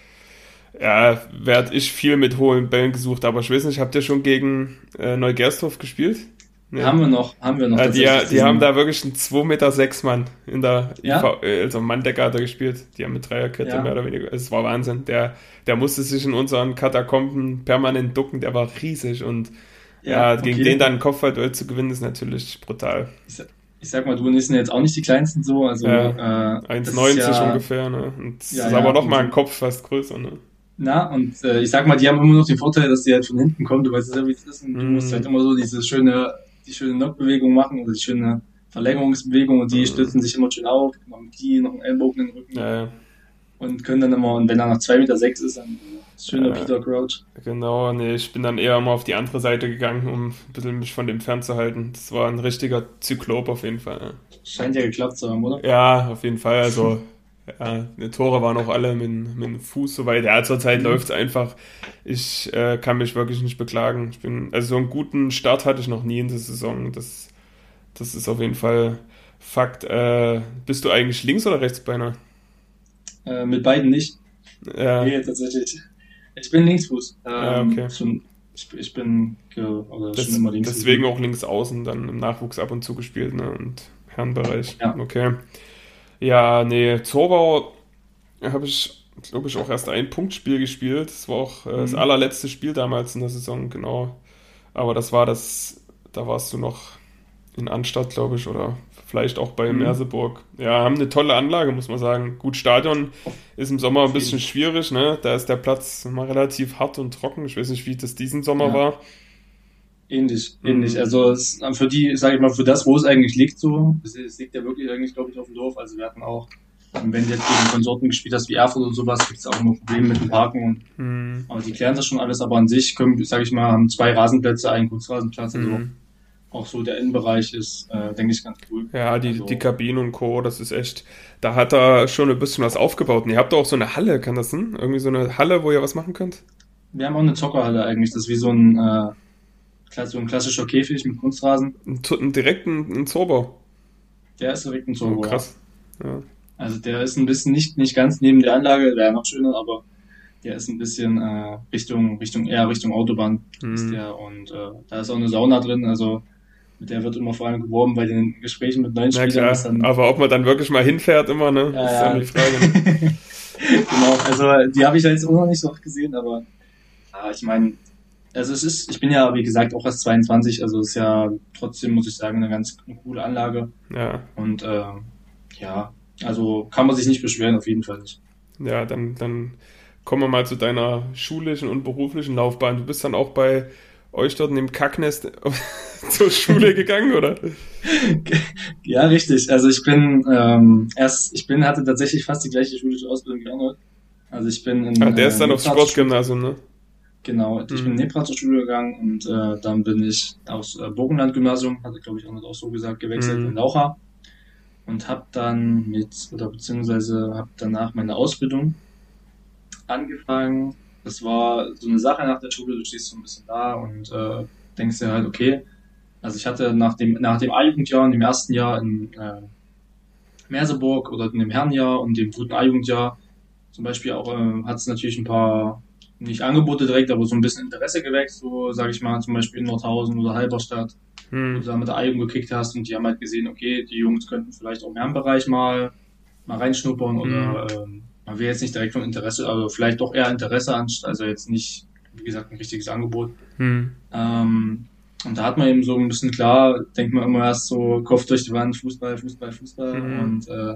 ja, werde ich viel mit hohen Bällen gesucht, aber ich weiß nicht, habt ihr schon gegen äh, Neugersdorf gespielt? Ja. Haben wir noch, haben wir noch. Ja, die, die haben da wirklich einen 2,6 Meter sechs Mann in der ja? IV, äh, also Manndecker hat er gespielt. Die haben mit Dreierkette ja. mehr oder weniger. Es war Wahnsinn. Der, der musste sich in unseren Katakomben permanent ducken, der war riesig und ja, okay. gegen den dann einen Kopfballduell zu gewinnen, ist natürlich brutal. Ich, ich sag mal, du und ich sind jetzt auch nicht die kleinsten so. Also, ja, äh, 1,90 ja, ungefähr, ne? Und ja, ist aber noch mal ein Kopf fast größer, ne? Na, und äh, ich sag mal, die haben immer noch den Vorteil, dass die halt von hinten kommen. Du weißt ja, wie es ist. Und du musst mhm. halt immer so diese schöne die schöne Knockbewegung machen oder die schöne Verlängerungsbewegung und die mhm. stützen sich immer schön auf, machen Knie, noch einen Ellbogen in den Rücken. Ja, ja. Und können dann immer, und wenn er nach 2,6 Meter sechs ist, dann schöner ja, Peter Crouch. Genau, nee, ich bin dann eher mal auf die andere Seite gegangen, um ein bisschen mich von dem fernzuhalten. Das war ein richtiger Zyklop auf jeden Fall. Scheint ja geklappt zu haben, oder? Ja, auf jeden Fall. Also Ja, die Tore waren auch alle mit, mit dem Fuß soweit. Ja, zurzeit mhm. läuft es einfach. Ich äh, kann mich wirklich nicht beklagen. Ich bin, also so einen guten Start hatte ich noch nie in der Saison. Das, das ist auf jeden Fall Fakt. Äh, bist du eigentlich Links- oder Rechtsbeiner? Äh, mit beiden nicht. Ja. Nee, tatsächlich. Ich bin Linksfuß. Ähm, ja, okay. Schon, ich, ich bin oder das, schon immer Linksfuß. Deswegen auch links außen dann im Nachwuchs ab und zu gespielt ne? und Herrenbereich. Ja. Okay. Ja, nee, Zorbau habe ich, glaube ich, auch erst ein Punktspiel gespielt. Das war auch äh, das mhm. allerletzte Spiel damals in der Saison, genau. Aber das war das, da warst du noch in Anstadt, glaube ich, oder vielleicht auch bei mhm. Merseburg. Ja, haben eine tolle Anlage, muss man sagen. Gut, Stadion ist im Sommer ein bisschen schwierig, ne? Da ist der Platz mal relativ hart und trocken. Ich weiß nicht, wie das diesen Sommer ja. war. Ähnlich, ähnlich. Mhm. Also es, für die, sage ich mal, für das, wo es eigentlich liegt, so, es, es liegt ja wirklich eigentlich, glaube ich, auf dem Dorf. Also wir hatten auch, wenn du jetzt gegen Konsorten gespielt hast wie Erfurt oder sowas, gibt es auch immer Probleme mit dem Parken. Und, mhm. Aber die klären das schon alles, aber an sich können, sage ich mal, haben zwei Rasenplätze, einen Kunstrasenplatz, also mhm. auch so der Innenbereich ist, äh, denke ich, ganz cool. Ja, die, also, die Kabine und Co., das ist echt, da hat er schon ein bisschen was aufgebaut. Und ihr habt doch auch so eine Halle, kann das sein? Irgendwie so eine Halle, wo ihr was machen könnt? Wir haben auch eine Zockerhalle eigentlich, das ist wie so ein, äh, so ein klassischer Käfig mit Kunstrasen. Ein, direkt ein, ein Zorbau. Der ist direkt ein Zorbau. Oh, krass. Ja. Also der ist ein bisschen nicht, nicht ganz neben der Anlage, wäre noch schöner, aber der ist ein bisschen äh, Richtung, Richtung, eher Richtung Autobahn mhm. ist der und äh, da ist auch eine Sauna drin, also mit der wird immer vor allem geworben bei den Gesprächen mit neuen Spielern. Klar, dann, aber ob man dann wirklich mal hinfährt immer, ne? Ja, ist dann die Frage. genau, also die habe ich jetzt auch noch nicht so oft gesehen, aber ja, ich meine, also es ist, ich bin ja, wie gesagt, auch erst 22, also es ist ja trotzdem, muss ich sagen, eine ganz eine coole Anlage. Ja. Und äh, ja, also kann man sich nicht beschweren, auf jeden Fall nicht. Ja, dann, dann kommen wir mal zu deiner schulischen und beruflichen Laufbahn. Du bist dann auch bei euch dort in dem Kacknest zur Schule gegangen, oder? Ja, richtig. Also ich bin ähm, erst, ich bin, hatte tatsächlich fast die gleiche schulische Ausbildung wie Arnold. Also ich bin in. Ah, der ist dann äh, aufs Sportgymnasium, ne? Genau, ich mhm. bin in Nebra zur Schule gegangen und äh, dann bin ich aus äh, Burgenland-Gymnasium, hatte glaube ich auch so gesagt, gewechselt mhm. in Laucha und habe dann mit, oder beziehungsweise habe danach meine Ausbildung angefangen. Das war so eine Sache nach der Schule, du stehst so ein bisschen da und äh, denkst dir halt, okay, also ich hatte nach dem, nach dem A-Jugendjahr und dem ersten Jahr in äh, Merseburg oder in dem Herrenjahr und dem dritten A-Jugendjahr zum Beispiel auch, äh, hat es natürlich ein paar nicht Angebote direkt, aber so ein bisschen Interesse geweckt, so sage ich mal, zum Beispiel in Nordhausen oder Halberstadt, hm. wo du da mit der Eigen gekickt hast und die haben halt gesehen, okay, die Jungs könnten vielleicht auch im Herrenbereich mal, mal reinschnuppern oder hm. ähm, man will jetzt nicht direkt von Interesse, aber vielleicht doch eher Interesse an, also jetzt nicht, wie gesagt, ein richtiges Angebot. Hm. Ähm, und da hat man eben so ein bisschen klar, denkt man immer erst so Kopf durch die Wand, Fußball, Fußball, Fußball mhm. und äh,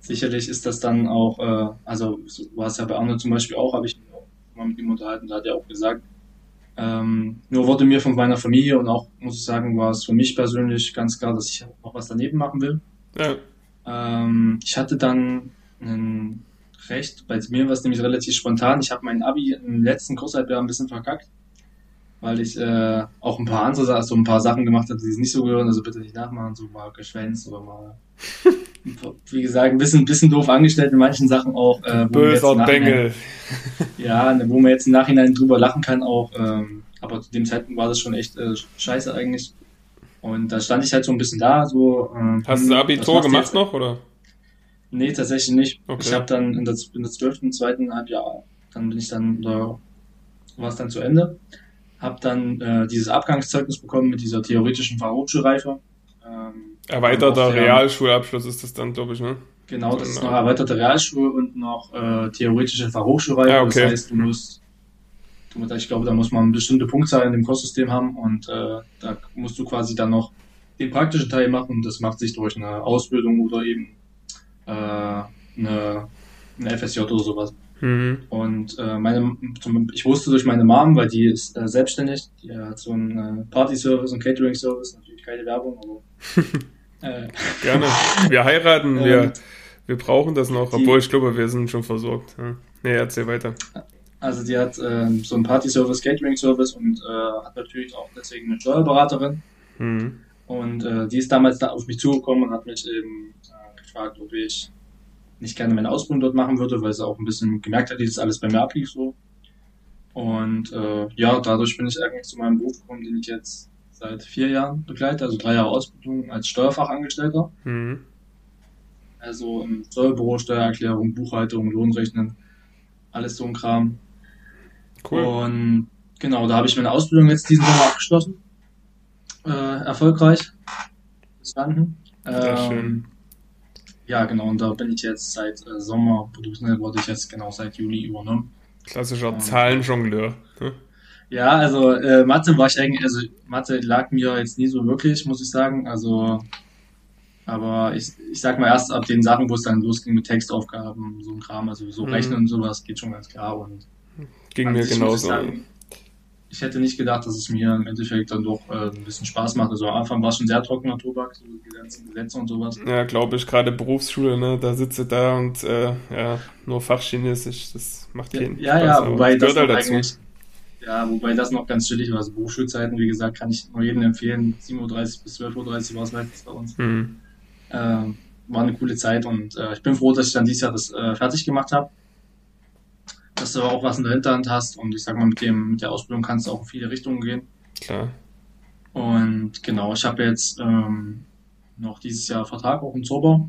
sicherlich ist das dann auch, äh, also war es ja bei Arne zum Beispiel auch, habe ich mal mit ihm unterhalten, da hat er auch gesagt, ähm, nur wurde mir von meiner Familie und auch, muss ich sagen, war es für mich persönlich ganz klar, dass ich auch was daneben machen will. Ja. Ähm, ich hatte dann einen recht. Bei mir war es nämlich relativ spontan. Ich habe mein Abi im letzten Kurshalbjahr ein bisschen verkackt, weil ich äh, auch ein paar andere, also ein paar Sachen gemacht habe, die es nicht so gehören. Also bitte nicht nachmachen, so mal geschwänzt oder mal, wie gesagt, ein bisschen, bisschen doof angestellt in manchen Sachen auch. Äh, Böser Bengel. Ja, ne, wo man jetzt im Nachhinein drüber lachen kann auch. Ähm, aber zu dem Zeitpunkt war das schon echt äh, scheiße eigentlich. Und da stand ich halt so ein bisschen da. So, äh, Hast du Abitur gemacht noch, oder? Nee, tatsächlich nicht. Okay. Ich habe dann in der, in der 12. zweiten Halbjahr, dann bin ich dann, da war es dann zu Ende, habe dann äh, dieses Abgangszeugnis bekommen mit dieser theoretischen Fachhochschulreife. Ähm, Erweiterter Realschulabschluss ist das dann, glaube ich, ne? Genau, das ist noch erweiterte Realschule und noch äh, theoretische Fachhochschulreife. Ja, okay. Das heißt, du musst, du, ich glaube, da muss man eine bestimmte Punktzahl in dem Kurssystem haben und äh, da musst du quasi dann noch den praktischen Teil machen und das macht sich durch eine Ausbildung oder eben äh, eine, eine FSJ oder sowas. Mhm. Und äh, meine, ich wusste durch meine Mom, weil die ist äh, selbstständig, die hat so einen äh, Party-Service und Catering-Service, natürlich keine Werbung, aber. äh, Gerne. Wir heiraten, wir, wir brauchen das noch, die, obwohl ich glaube, wir sind schon versorgt. Ja. Nee, erzähl weiter. Also die hat äh, so einen Party-Service, Catering-Service und äh, hat natürlich auch deswegen eine Steuerberaterin. Mhm. Und äh, die ist damals da auf mich zugekommen und hat mich eben äh, gefragt, ob ich nicht gerne meine Ausbildung dort machen würde, weil sie auch ein bisschen gemerkt hat, wie das alles bei mir ablief so. Und äh, ja, dadurch bin ich eigentlich zu meinem Beruf gekommen, den ich jetzt seit vier Jahren begleite, also drei Jahre Ausbildung als Steuerfachangestellter. Mhm. Also im Steuerbüro, Steuererklärung, Buchhaltung, Lohnrechnen, alles so ein Kram. Cool. Und genau, da habe ich meine Ausbildung jetzt diesen Sommer abgeschlossen. Äh, erfolgreich. Bestanden. Ähm, schön. Ja, genau, und da bin ich jetzt seit äh, Sommer, Berufsnetz wurde ich jetzt genau seit Juli übernommen. Klassischer und, Zahlenjongleur. Ne? Ja, also äh, Mathe war ich eigentlich, also Mathe lag mir jetzt nie so wirklich, muss ich sagen. Also, aber ich, ich sag mal erst ab den Sachen, wo es dann losging mit Textaufgaben, so ein Kram, also so mhm. Rechnen und sowas, geht schon ganz klar. Und Ging mir genauso ich hätte nicht gedacht, dass es mir im Endeffekt dann doch äh, ein bisschen Spaß macht. Also am Anfang war es schon sehr trockener Tobak, so die ganzen Gesetze und sowas. Ja, glaube ich, gerade Berufsschule, ne, da sitze da und äh, ja, nur Fachchinesisch, das macht jeden Ja, Spaß, ja, wobei das, das halt eigentlich, ja, wobei das noch ganz chillig war. Also Berufsschulzeiten, wie gesagt, kann ich nur jedem empfehlen. 7.30 Uhr bis 12.30 Uhr war es meistens bei uns. Mhm. Äh, war eine coole Zeit und äh, ich bin froh, dass ich dann dieses Jahr das äh, fertig gemacht habe dass du auch was in der Hinterhand hast und ich sag mal, mit dem, mit der Ausbildung kannst du auch in viele Richtungen gehen. Klar. Und genau, ich habe jetzt ähm, noch dieses Jahr Vertrag auch im Zauber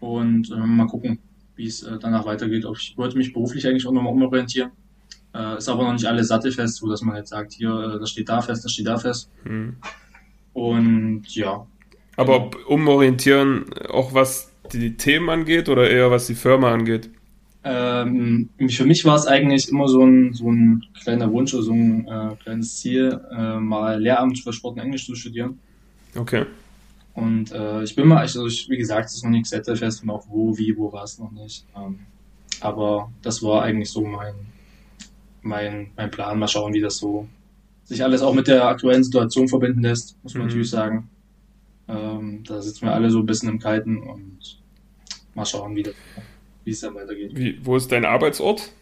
und äh, mal gucken, wie es äh, danach weitergeht. Ich wollte mich beruflich eigentlich auch nochmal umorientieren. Äh, ist aber noch nicht alles sattelfest, so dass man jetzt sagt, hier, äh, das steht da fest, das steht da fest. Hm. Und ja. Aber genau. umorientieren auch was die Themen angeht oder eher was die Firma angeht? Ähm, für mich war es eigentlich immer so ein, so ein kleiner Wunsch oder so ein äh, kleines Ziel, äh, mal Lehramt für Sport und Englisch zu studieren. Okay. Und äh, ich bin mal, also ich, wie gesagt, es ist noch nicht fest und auch wo, wie, wo war es noch nicht. Ähm, aber das war eigentlich so mein, mein, mein Plan. Mal schauen, wie das so sich alles auch mit der aktuellen Situation verbinden lässt, muss man mhm. natürlich sagen. Ähm, da sitzen wir alle so ein bisschen im Kalten und mal schauen, wie das wie es dann weitergeht. Wie, wo ist dein Arbeitsort?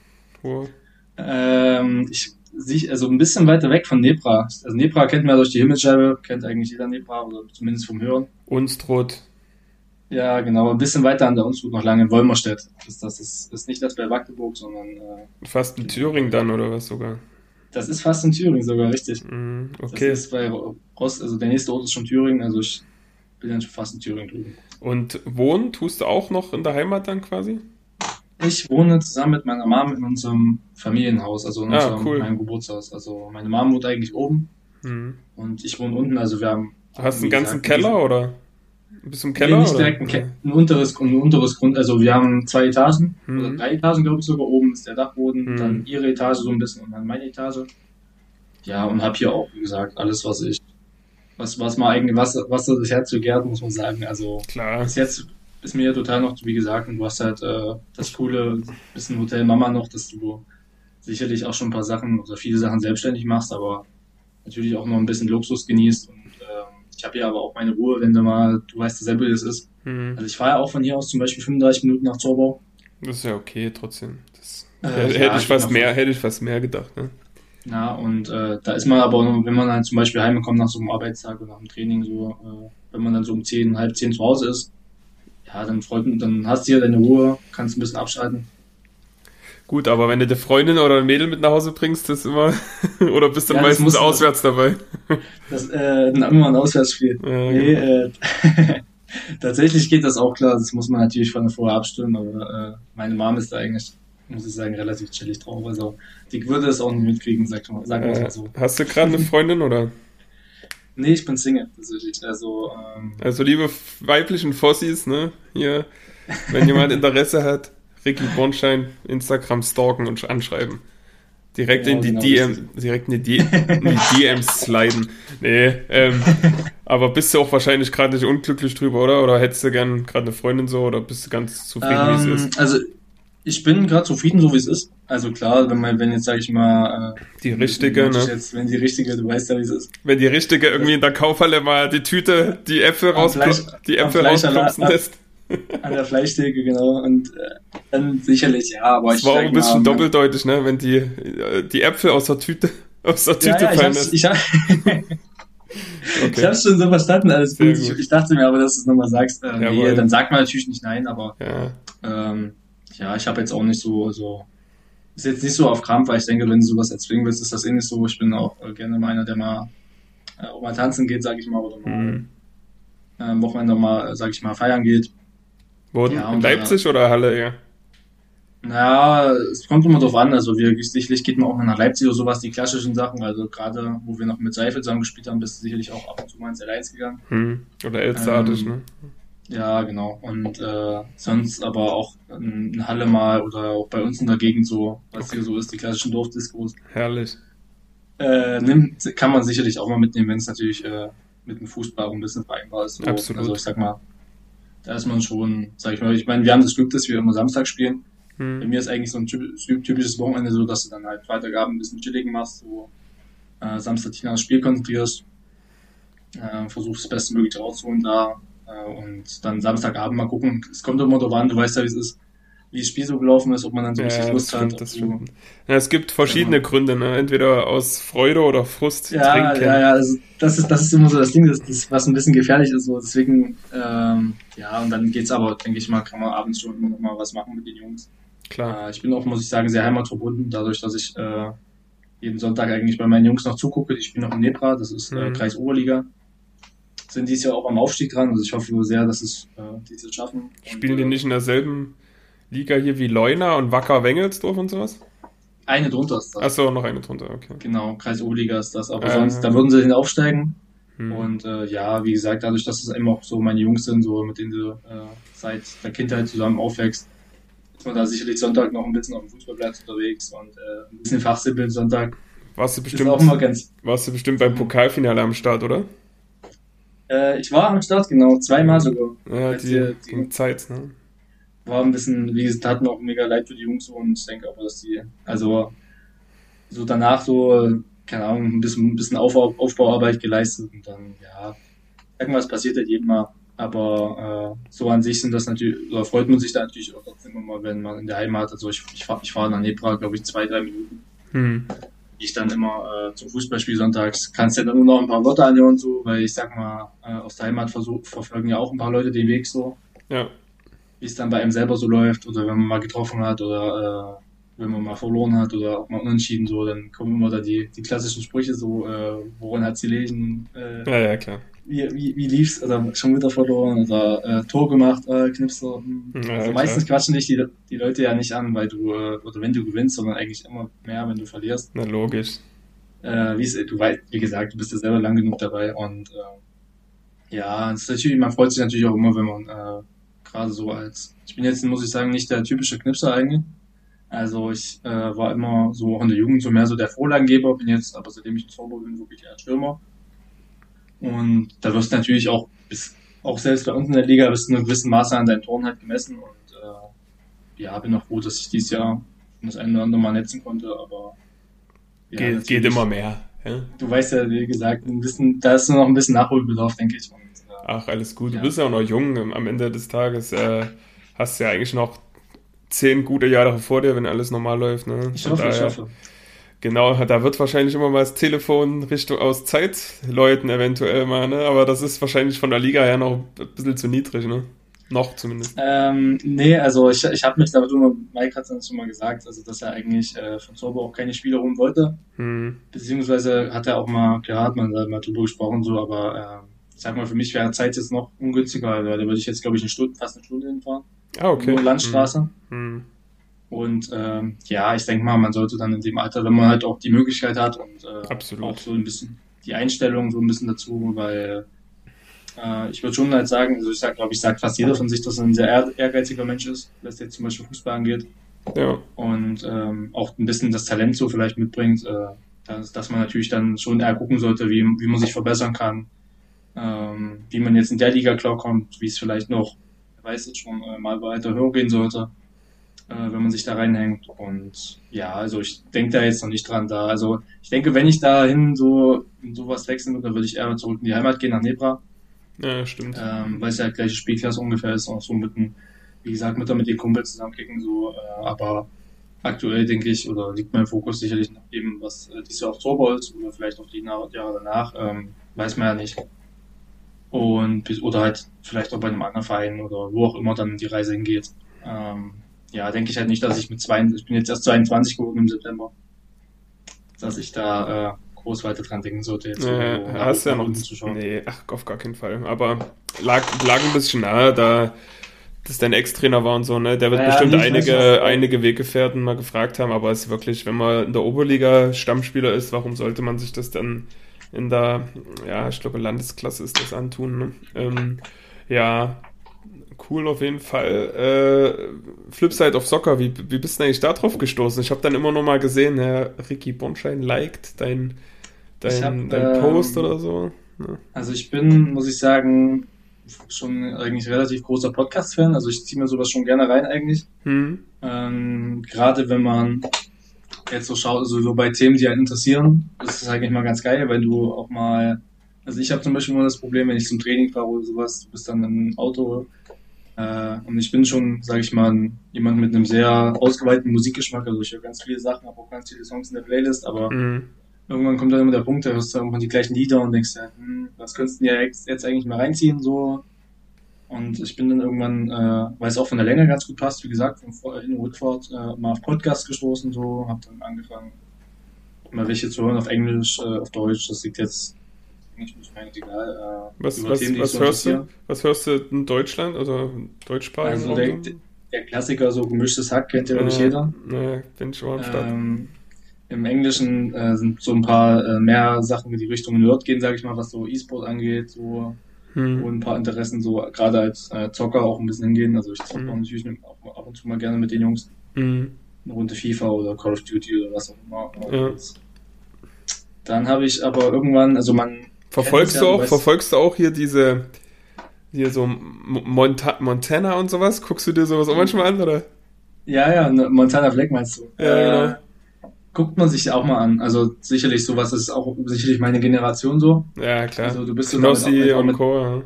Wo? Ähm, ich sich also ein bisschen weiter weg von Nebra. Also Nebra kennt man ja durch die Himmelsscheibe, kennt eigentlich jeder Nebra, oder zumindest vom Hören. Unstrut. Ja, genau, ein bisschen weiter an der Unstrut noch lange in Wolmerstedt. Das, das ist, ist nicht das bei Magdeburg, sondern äh, fast in Thüringen dann oder was sogar. Das ist fast in Thüringen sogar, richtig. Mm, okay. Das ist bei Rost, also der nächste Ort ist schon Thüringen, also ich bin dann schon fast in Thüringen drüben. Und wohnen tust du auch noch in der Heimat dann quasi? Ich wohne zusammen mit meiner Mom in unserem Familienhaus, also in ah, unserem cool. meinem Geburtshaus. Also meine Mom wohnt eigentlich oben mhm. und ich wohne unten. Also wir haben. Du hast einen ganzen gesagt, Keller oder? Bis zum Keller? Nee, nicht direkt ein, ein, unteres, ein unteres Grund. Also wir haben zwei Etagen mhm. oder drei Etagen, glaube ich sogar. Oben ist der Dachboden, mhm. dann ihre Etage so ein bisschen und dann meine Etage. Ja, und habe hier auch, wie gesagt, alles, was ich, was, was mal eigentlich, was, was das Herz begehrt, muss man sagen. Also Klar. bis jetzt ist mir ja total noch, wie gesagt, und du hast halt äh, das coole bisschen Hotel Mama noch, dass du sicherlich auch schon ein paar Sachen oder viele Sachen selbstständig machst, aber natürlich auch noch ein bisschen Luxus genießt. Und äh, ich habe ja aber auch meine Ruhe, wenn du mal, du weißt selber, wie das ist. Mhm. Also ich fahre ja auch von hier aus zum Beispiel 35 Minuten nach Zorbau. Das ist ja okay trotzdem. Das Äh, hätte, ja, ich bin auch- mehr, hätte ich fast mehr gedacht. Ne? Ja, und äh, da ist man aber, wenn man dann zum Beispiel heimkommt nach so einem Arbeitstag oder nach dem Training, so, äh, wenn man dann so um 10, halb 10 zu Hause ist, ja, dann freut man, dann hast du hier deine Ruhe, kannst ein bisschen abschalten. Gut, aber wenn du eine Freundin oder ein Mädel mit nach Hause bringst, das immer. oder bist du Ja, meistens auswärts dabei? Das äh, immer ein Auswärtsspiel. Ja, Nee, genau. äh, tatsächlich geht das auch klar, das muss man natürlich von vorher abstimmen, aber äh, meine Mom ist da eigentlich, muss ich sagen, relativ chillig drauf. Also die würde es auch nicht mitkriegen, sag sagen wir Äh, mal so. hast du gerade eine Freundin oder? Nee, ich bin Single tatsächlich. Also ähm, Also liebe weiblichen Fossis, ne? Hier, wenn jemand Interesse hat, Ricky Bornstein, Instagram stalken und anschreiben. Direkt Ja, in die genau, DM, direkt in die, in die DMs sliden. Nee, ähm, aber bist du auch wahrscheinlich gerade nicht unglücklich drüber, oder? Oder hättest du gern gerade eine Freundin so oder bist du ganz zufrieden, wie ähm, es ist? also ich bin gerade zufrieden, so wie es ist. Also klar, wenn man, wenn jetzt sag ich mal, äh, Die richtige, wenn ich ne? Jetzt, wenn die richtige, du weißt ja, wie es ist. Wenn die richtige irgendwie in der Kaufhalle mal die Tüte, die Äpfel Fleisch- die Äpfel ab- lässt. An der Fleischtheke, genau. Und äh, dann sicherlich, ja, aber Das ich war auch sag ein bisschen mal, doppeldeutig, ne? Wenn die, äh, die Äpfel aus der Tüte, aus der Tüte Ja, ja, ich fallen hab's, ich, hab, ich Okay. hab's schon so verstanden, alles gut. Ich, ich dachte mir aber, dass du es nochmal sagst. Äh, nee, dann sagt man natürlich nicht nein, aber Ja, ähm, ja, ich habe jetzt auch nicht so, so, ist jetzt nicht so auf Krampf, weil ich denke, wenn du sowas erzwingen willst, ist das eh nicht so. Ich bin auch äh, gerne mal einer, der mal, äh, auch mal tanzen geht, sag ich mal, oder mal hm. äh, am Wochenende mal, äh, sag ich mal, feiern geht. Wo, Ja, in Leipzig oder Halle, ja? Naja, es kommt immer drauf an. Also wir sicherlich geht man auch mal nach Leipzig oder sowas, die klassischen Sachen. Also gerade, wo wir noch mit Seife zusammen gespielt haben, bist du sicherlich auch ab und zu mal ins L1 gegangen. Hm. Oder Elsterartig, Ähm, ne? Ja, genau. Und äh, sonst aber auch in Halle mal oder auch bei uns in der Gegend so, was hier so ist, die klassischen Dorfdiskos. Herrlich. Äh, nimmt, kann man sicherlich auch mal mitnehmen, wenn es natürlich äh, mit dem Fußball auch ein bisschen vereinbar ist. So. Absolut. Also ich sag mal, da ist man schon, sag ich mal, ich meine, wir haben das Glück, dass wir immer Samstag spielen. Bei Hm. mir ist eigentlich so ein typ- typisches Wochenende so, dass du dann halt Freitagabend ein bisschen Chilligen machst, so äh, Samstag dich aufs Spiel konzentrierst, äh, versuchst das Bestmögliche rauszuholen da und dann Samstagabend mal gucken. Es kommt immer darauf an, du weißt ja, wie es ist, wie das Spiel so gelaufen ist, ob man dann so richtig Ja, das Lust hat. stimmt, ob das stimmt. Ja, es gibt verschiedene Gründe, ne? Entweder aus Freude oder Frust Ja, trinken. ja, ja, also das ist, das ist immer so das Ding, das, das, was ein bisschen gefährlich ist. So. Deswegen, ähm, ja, und dann geht's aber, denke ich mal, kann man abends schon immer noch mal was machen mit den Jungs. Klar. Äh, ich bin auch, muss ich sagen, sehr heimatverbunden, dadurch, dass ich äh, jeden Sonntag eigentlich bei meinen Jungs noch zugucke. Die spielen noch in Nebra, das ist äh, Mhm. Kreis Oberliga. Sind dieses Jahr auch am Aufstieg dran, also ich hoffe sehr, dass es äh, dieses schaffen. Spielen die nicht in derselben Liga hier wie Leuna und Wacker Wengelsdorf und sowas? Eine drunter ist das. Achso, noch eine drunter, okay. Genau, Kreis Oberliga ist das, aber Äh. sonst, da würden sie hin aufsteigen. Hm. Und äh, ja, wie gesagt, dadurch, dass es eben auch so meine Jungs sind, so mit denen du äh, seit der Kindheit zusammen aufwächst, ist man da sicherlich Sonntag noch ein bisschen auf dem Fußballplatz unterwegs und äh, ein bisschen Fachsimpeln Sonntag warst, du bestimmt, auch immer ganz. warst du bestimmt beim Pokalfinale am Start, oder? Äh, ich war am Start, genau, zweimal sogar. Ja, die, wir- die Zeit, ne? War ein bisschen, wie gesagt, mir auch mega leid für die Jungs und ich denke aber, dass die, also so danach so, keine Ahnung, ein bisschen, ein bisschen Aufbau, Aufbauarbeit geleistet und dann, ja, irgendwas passiert halt jedem mal. Aber äh, so an sich sind das natürlich, oder freut man sich da natürlich auch immer, wenn man in der Heimat, also ich, ich fahre ich fahr nach Nebra, glaube ich, zwei, drei Minuten. Hm. Ich dann immer äh, zum Fußballspiel sonntags, kannst ja dann nur noch ein paar Worte anhören, so, weil ich sag mal, äh, aus der Heimat versuch, verfolgen ja auch ein paar Leute den Weg so. Ja, wie es dann bei einem selber so läuft oder wenn man mal getroffen hat oder äh, wenn man mal verloren hat oder auch mal unentschieden so, dann kommen immer da die, die klassischen Sprüche so, äh, woran hat sie lesen, äh, ja, ja, klar. Wie, wie, wie lief's oder schon wieder verloren oder äh, Tor gemacht, äh, Knipser. hm. Ja, also klar. meistens quatschen dich die, die Leute ja nicht an, weil du, äh, oder wenn du gewinnst, sondern eigentlich immer mehr, wenn du verlierst. Na, logisch. Äh, wie, du weißt, wie gesagt, du bist ja selber lang genug dabei und äh, ja, natürlich, man freut sich natürlich auch immer, wenn man äh, gerade so als, ich bin jetzt, muss ich sagen, nicht der typische Knipser eigentlich. Also ich äh, war immer so auch in der Jugend so mehr so der Vorlagengeber, bin jetzt, aber seitdem ich ein Zauber bin, wirklich eher Stürmer. Und da wirst du natürlich auch bis, auch selbst bei uns in der Liga bis zu einem gewissen Maße an deinen Toren halt gemessen und äh, ja, bin auch froh, dass ich dieses Jahr das eine oder andere Mal netzen konnte, aber ja, geht, geht immer mehr. Ja? Du weißt ja, wie gesagt, ein bisschen, da ist noch ein bisschen Nachholbedarf, denke ich. Und, äh, Ach, alles gut. Ja. Du bist ja auch noch jung. Am Ende des Tages äh, hast du ja eigentlich noch zehn gute Jahre vor dir, wenn alles normal läuft. Ne? Ich hoffe, daher, ich hoffe. Genau, da wird wahrscheinlich immer mal das Telefon Richtung aus Zeit läuten, eventuell mal, ne? Aber das ist wahrscheinlich von der Liga her noch ein bisschen zu niedrig, ne? Noch zumindest. Ähm, nee, also ich, ich habe mich da, du, Mike hat es schon mal gesagt, also dass er eigentlich äh, von Zorbo auch keine Spieler holen wollte. Hm. Beziehungsweise hat er auch mal, klar hat man da mal drüber gesprochen, so, aber äh, sag mal, für mich wäre Zeit jetzt noch ungünstiger, weil da würde ich jetzt, glaube ich, eine Stunde, fast eine Stunde hinfahren. Ah, okay. Nur Landstraße. Hm. Hm. Und ähm, ja, ich denke mal, man sollte dann in dem Alter, wenn man halt auch die Möglichkeit hat und äh, auch so ein bisschen die Einstellung so ein bisschen dazu, weil äh, ich würde schon halt sagen, also ich sag, glaube ich, sagt fast jeder von sich, dass er ein sehr ehrgeiziger Mensch ist, was jetzt zum Beispiel Fußball angeht. Ja. Und ähm, auch ein bisschen das Talent so vielleicht mitbringt, äh, dass, dass man natürlich dann schon eher gucken sollte, wie, wie man sich verbessern kann, ähm, wie man jetzt in der Liga klarkommt, wie es vielleicht noch, wer weiß jetzt schon, äh, mal weiter höher gehen sollte, äh, wenn man sich da reinhängt. Und ja, also ich denke da jetzt noch nicht dran da. Also ich denke, wenn ich dahin so in sowas wechseln würde, dann würde ich eher zurück in die Heimat gehen, nach Nebra ja, stimmt. Ähm, weil es ja gleiche Spielklasse ungefähr ist, auch so mit einem, wie gesagt, mit, mit den Kumpels zusammenkicken, so, äh, aber aktuell denke ich, oder liegt mein Fokus sicherlich nach dem, was äh, dieses Jahr auf Torbolz oder vielleicht auch die Jahre danach, ähm, weiß man ja nicht. Und, oder halt vielleicht auch bei einem anderen Verein oder wo auch immer dann die Reise hingeht. Ähm, ja, denke ich halt nicht, dass ich mit zwei, ich bin jetzt erst 22 geworden im September, dass ich da äh, groß weiter dran denken sollte. Jetzt äh, hast ja noch Nee, ach, auf gar keinen Fall. Aber lag, lag ein bisschen nahe, da das dein Ex-Trainer war und so, ne? Der wird ja, bestimmt einige, einige Weggefährten mal gefragt haben, aber es ist wirklich, wenn man in der Oberliga Stammspieler ist, warum sollte man sich das dann in der, ja, ich glaube, Landesklasse ist das antun, ne? Ähm, ja, cool auf jeden Fall. Äh, Flipside of Soccer, wie, wie bist du eigentlich da drauf gestoßen? Ich habe dann immer noch mal gesehen, Herr Ricky Bonschein liked dein dein, hab, dein Post ähm, oder so? Ja. Also ich bin, muss ich sagen, schon eigentlich relativ großer Podcast-Fan. Also ich ziehe mir sowas schon gerne rein eigentlich. Hm. Ähm, Gerade wenn man jetzt so schaut, also so bei Themen, die einen interessieren, ist es eigentlich mal ganz geil, weil du auch mal, also ich habe zum Beispiel immer das Problem, wenn ich zum Training fahre oder sowas, du bist dann im Auto äh, und ich bin schon, sage ich mal, jemand mit einem sehr ausgeweiteten Musikgeschmack, also ich höre ganz viele Sachen, habe auch ganz viele Songs in der Playlist, aber mhm. irgendwann kommt dann immer der Punkt, da hörst du irgendwann die gleichen Lieder und denkst ja, hm, was könntest du ja jetzt, eigentlich mal reinziehen, so. Und ich bin dann irgendwann, äh, weil es auch von der Länge ganz gut passt, wie gesagt, von in Rückfahrt äh, mal auf Podcast gestoßen, so, hab dann angefangen, mal welche zu hören auf Englisch, äh, auf Deutsch, das liegt jetzt eigentlich nicht meine egal. Äh, was, was, Themen, was, hörst du, was hörst du in Deutschland, also deutschsprachig? Also der, der, Klassiker, so gemischtes Hack, kennt ja, glaube ich, jeder. Ne, bin schon am Start. Ähm, im Englischen äh, sind so ein paar äh, mehr Sachen, die Richtung Nerd gehen, sage ich mal, was so E-Sport angeht, so hm. wo ein paar Interessen so gerade als äh, Zocker auch ein bisschen hingehen. Also ich zocke hm. natürlich auch ab und zu mal gerne mit den Jungs. Hm. Eine Runde FIFA oder Call of Duty oder was auch immer. Ja. Dann habe ich aber irgendwann, also man. Verfolgst du ja, auch, verfolgst du auch hier diese, hier so Monta Montana und sowas? Guckst du dir sowas auch manchmal an, oder? Ja, ja, ne, Montana Black meinst du? Ja, äh, genau guckt man sich auch mal an. Also sicherlich sowas ist auch sicherlich meine Generation so. Ja, klar. Also du bist so damit, auch, auch mit, Co,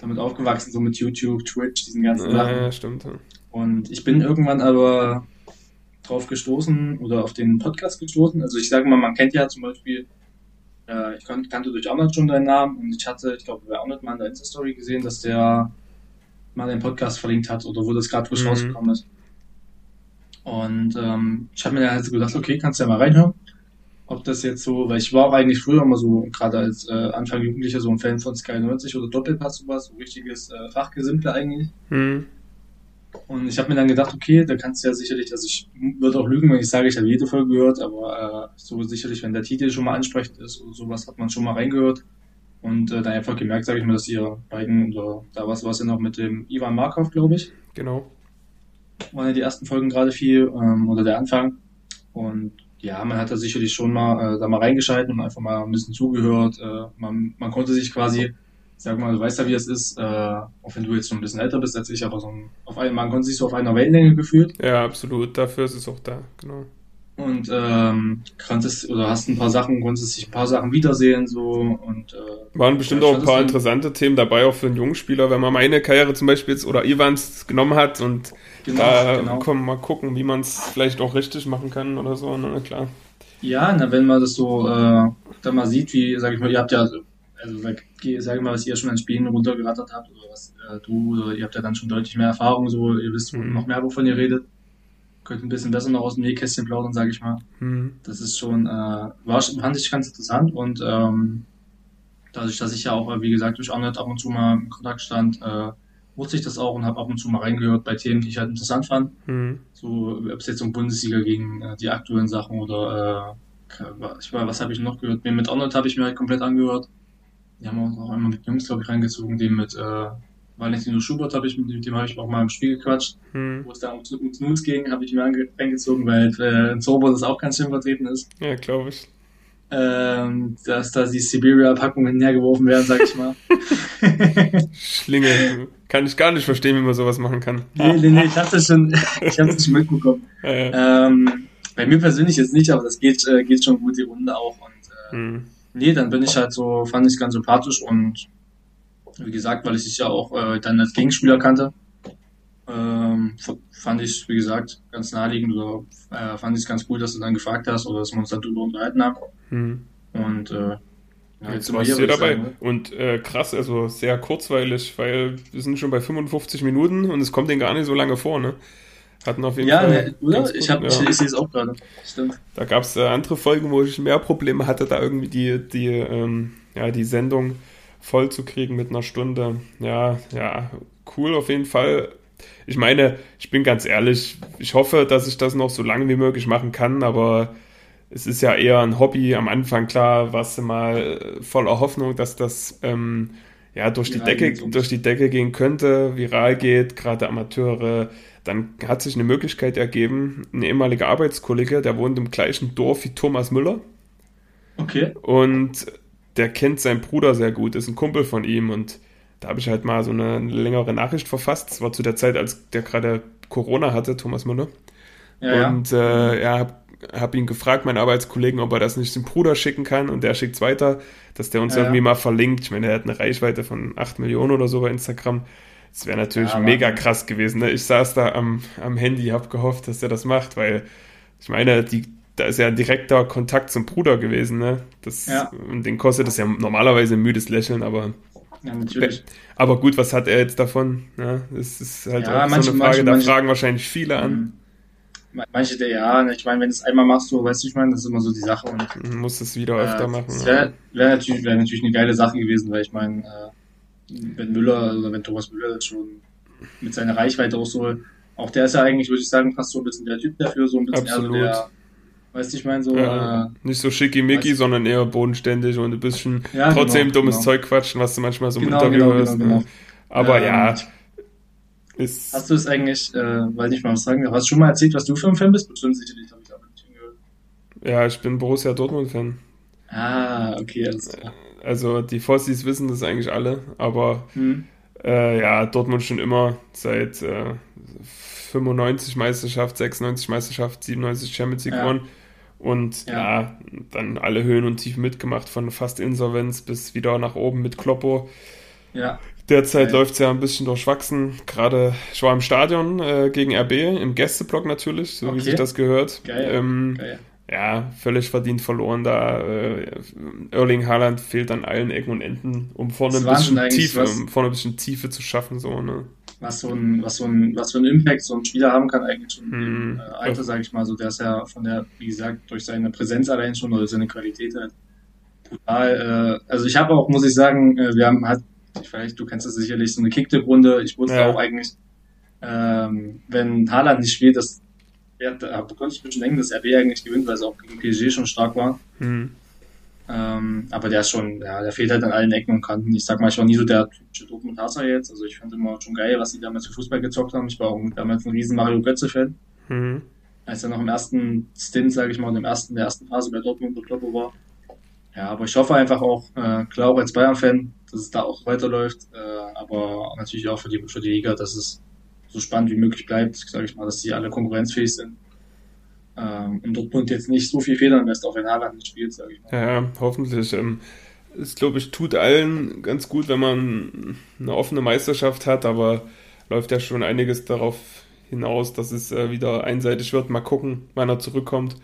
damit aufgewachsen, so mit YouTube, Twitch, diesen ganzen ja, Sachen. Ja, stimmt. Und ich bin irgendwann aber drauf gestoßen oder auf den Podcast gestoßen. Also ich sage mal, man kennt ja zum Beispiel, äh, ich kannte durch Arnold schon deinen Namen und ich hatte, ich glaube, bei Arnold mal in der Insta-Story gesehen, dass der mal den Podcast verlinkt hat oder wo das gerade frisch mhm. rausgekommen ist. Und ähm, ich habe mir dann halt so gedacht, okay, kannst du ja mal reinhören. Ob das jetzt so, weil ich war auch eigentlich früher immer so, gerade als äh, Anfang Jugendlicher, so ein Fan von Sky 90 oder Doppelpass sowas, so richtiges äh, Fachgesimple eigentlich. Mhm. Und ich habe mir dann gedacht, okay, da kannst du ja sicherlich, also ich würde auch lügen, wenn ich sage, ich habe jede Folge gehört, aber äh, so sicherlich, wenn der Titel schon mal ansprechend ist oder sowas, hat man schon mal reingehört. Und äh, dann einfach gemerkt, sage ich mal, dass ihr beiden, oder da war es ja noch mit dem Ivan Markov, glaube ich. Genau waren ja die ersten Folgen gerade viel ähm, oder der Anfang. Und ja, man hat da sicherlich schon mal äh, da mal reingeschalten und einfach mal ein bisschen zugehört. Äh, man, man konnte sich quasi, sag mal, du weißt ja, wie es ist, äh, auch wenn du jetzt schon ein bisschen älter bist als ich, aber so ein, auf einen, man konnte sich so auf einer Wellenlänge gefühlt. Ja, absolut. Dafür ist es auch da, genau. und ähm, konntest oder hast ein paar Sachen, konntest dich ein paar Sachen wiedersehen so und äh, waren bestimmt auch ein paar interessante Themen dabei auch für einen jungen Spieler, wenn man meine Karriere zum Beispiel jetzt oder Ivans genommen hat und genau, da genau. kommen mal gucken, wie man es vielleicht auch richtig machen kann oder so, na klar. Ja, na, wenn man das so äh, dann mal sieht, wie, sag ich mal, ihr habt ja, also sag, mal, was ihr schon an Spielen runtergerattert habt oder was äh, du, oder ihr habt ja dann schon deutlich mehr Erfahrung, so ihr wisst mhm. noch mehr, wovon ihr redet könnte ein bisschen besser noch aus dem Nähkästchen plaudern, sage ich mal. Mhm. Das ist schon, äh, war, fand ich ganz interessant und ähm, dadurch, dass ich ja auch, wie gesagt, durch Arnold ab und zu mal in Kontakt stand, äh, wusste ich das auch und habe ab und zu mal reingehört bei Themen, die ich halt interessant fand. Mhm. So, ob es jetzt um Bundesliga gegen äh, die aktuellen Sachen oder äh, ich weiß, was habe ich noch gehört? Mit Arnold habe ich mir halt komplett angehört. Die haben auch einmal mit Jungs, glaube ich, reingezogen, den mit äh, Valentino Schubert habe ich mit dem habe ich auch mal im Spiel gequatscht, hm. wo es da um Snooze ging, habe ich mir reingezogen, weil äh, in Zorbo das auch ganz schön vertreten ist. Ja, glaube ich. Ähm, dass da die Siberia-Packungen hergeworfen werden, sag ich mal. Schlinge. Kann ich gar nicht verstehen, wie man sowas machen kann. Nee, nee, nee, ich habe das schon, ich habe das schon mitbekommen. Ja, ja. Ähm, bei mir persönlich jetzt nicht, aber das geht, äh, geht schon gut die Runde auch. Und äh, hm. Nee, dann bin ich halt so, fand ich ganz sympathisch und wie gesagt, weil ich dich ja auch äh, dann als Gegenspieler kannte. Ähm, fand ich, wie gesagt, ganz naheliegend oder äh, fand ich es ganz cool, dass du dann gefragt hast oder dass wir uns darüber unterhalten haben. Mhm. Und äh, ja, jetzt warst du hier dabei. Sagen, ne? Und äh, krass, also sehr kurzweilig, weil wir sind schon bei 55 Minuten und es kommt denen gar nicht so lange vor, ne? Hatten auf jeden ja, Fall. Ne, oder? Ich, hab, ja. ich, ich sehe es auch gerade. Stimmt. Da gab es äh, andere Folgen, wo ich mehr Probleme hatte, da irgendwie die, die, ähm, ja, die Sendung voll zu kriegen mit einer Stunde. Ja, ja, cool auf jeden Fall. Ich meine, ich bin ganz ehrlich, ich hoffe, dass ich das noch so lange wie möglich machen kann, aber es ist ja eher ein Hobby. Am Anfang, klar, warst du mal voller Hoffnung, dass das ähm, ja durch die, Decke, durch die Decke gehen könnte, viral geht, gerade Amateure. Dann hat sich eine Möglichkeit ergeben, ein ehemaliger Arbeitskollege, der wohnt im gleichen Dorf wie Thomas Müller. Okay. Und der kennt seinen Bruder sehr gut, ist ein Kumpel von ihm und da habe ich halt mal so eine, längere Nachricht verfasst. Das war zu der Zeit, als der gerade Corona hatte, Thomas Müller. Ja, und ja, äh, ja habe hab ihn gefragt, meinen Arbeitskollegen, ob er das nicht dem Bruder schicken kann und der schickt es weiter, dass der uns ja, irgendwie mal verlinkt. Ich meine, er hat eine Reichweite von 8 Millionen oder so bei Instagram. Das wäre natürlich mega krass gewesen. Ne? Ich saß da am, am Handy, habe gehofft, dass er das macht, weil ich meine, die, da ist ja ein direkter Kontakt zum Bruder gewesen, ne? Das, ja. Und den kostet das ja normalerweise ein müdes Lächeln, aber. Ja, natürlich. Aber gut, was hat er jetzt davon? Ja, das ist halt ja, auch manche, so eine Frage, manche, da manche, fragen wahrscheinlich viele an. Mhm. Manche der ja, ne, ich meine, wenn du es einmal machst, so, weißt du, ich meine, das ist immer so die Sache. Und, du musst es wieder äh, öfter machen. Das wäre wär natürlich, wär natürlich eine geile Sache gewesen, weil ich meine, äh, wenn Müller oder wenn Thomas Müller schon mit seiner Reichweite auch so, auch der ist ja eigentlich, würde ich sagen, fast so ein bisschen der Typ dafür, so ein bisschen Absolut. eher so der Weißt du, ich meine so. Ja, äh, nicht so schickimicki, sondern eher bodenständig und ein bisschen ja, trotzdem genau, dummes genau. Zeug quatschen, was du manchmal so im genau, Interview genau, hörst. Genau, ne? Aber ähm, ja. Ist hast du es eigentlich, äh, weil ich mal was sagen hast du schon mal erzählt, was du für ein Fan bist? Bestimmt sicherlich, habe ich nicht hingehört. Ja, ich bin Borussia Dortmund-Fan. Ah, okay, alles klar. Also die Fossis wissen das eigentlich alle, aber hm. äh, ja, Dortmund schon immer seit äh, 95 Meisterschaft, 96 Meisterschaft, 97 Champions League ja. gewonnen. Und ja. ja. dann alle Höhen und Tiefen mitgemacht, von fast Insolvenz bis wieder nach oben mit Kloppo. Ja. Derzeit ja. läuft es ja ein bisschen durchwachsen. Gerade, ich war im Stadion äh, gegen RB, im Gästeblock natürlich, so okay. wie sich das gehört. Geil. Ähm, Geil. Ja, völlig verdient verloren da. Äh, Erling Haaland fehlt an allen Ecken und Enden, um vorne, ein bisschen, Tiefe, um vorne ein bisschen Tiefe zu schaffen. So, ne? was so ein, was so ein, was für ein Impact so ein Spieler haben kann eigentlich schon mhm. äh, Alter, sage ich mal, so der ist ja von der, wie gesagt, durch seine Präsenz allein schon oder seine Qualität halt brutal. Äh, also ich habe auch, muss ich sagen, äh, wir haben halt, vielleicht, du kennst das sicherlich, so eine Kicktipp-Runde. Ich wusste ja. auch eigentlich, ähm, wenn Haaland nicht spielt, das ja, da konnte ich mir schon denken, dass RB eigentlich gewinnt, weil es auch gegen PSG schon stark war. Mhm. Ähm, aber der ist schon, ja, der fehlt halt an allen Ecken und Kanten. Ich sag mal, ich war nie so der typische Dokumentarzer jetzt. Also ich fand immer schon geil, was die damals für Fußball gezockt haben. Ich war auch damals ein riesen Mario Götze-Fan. Mhm. Als er noch im ersten Stint, sage ich mal, in dem ersten, der ersten Phase bei Dortmund und Kloppo war. Ja, aber ich hoffe einfach auch, äh, klar auch als Bayern-Fan, dass es da auch weiterläuft, äh, aber natürlich auch für die, für die Liga, dass es so spannend wie möglich bleibt, sage ich mal, dass die alle konkurrenzfähig sind. ähm, in Dortmund jetzt nicht so viel Federn lässt, auch wenn Haaland spielt, sage ich mal. Ja, hoffentlich. Ähm, es, glaube ich, tut allen ganz gut, wenn man eine offene Meisterschaft hat, aber läuft ja schon einiges darauf hinaus, dass es äh, wieder einseitig wird. Mal gucken, wann er zurückkommt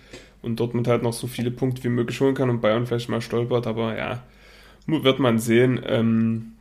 und Dortmund halt noch so viele Punkte wie möglich holen kann und Bayern vielleicht mal stolpert, aber ja, wird man sehen. Ähm,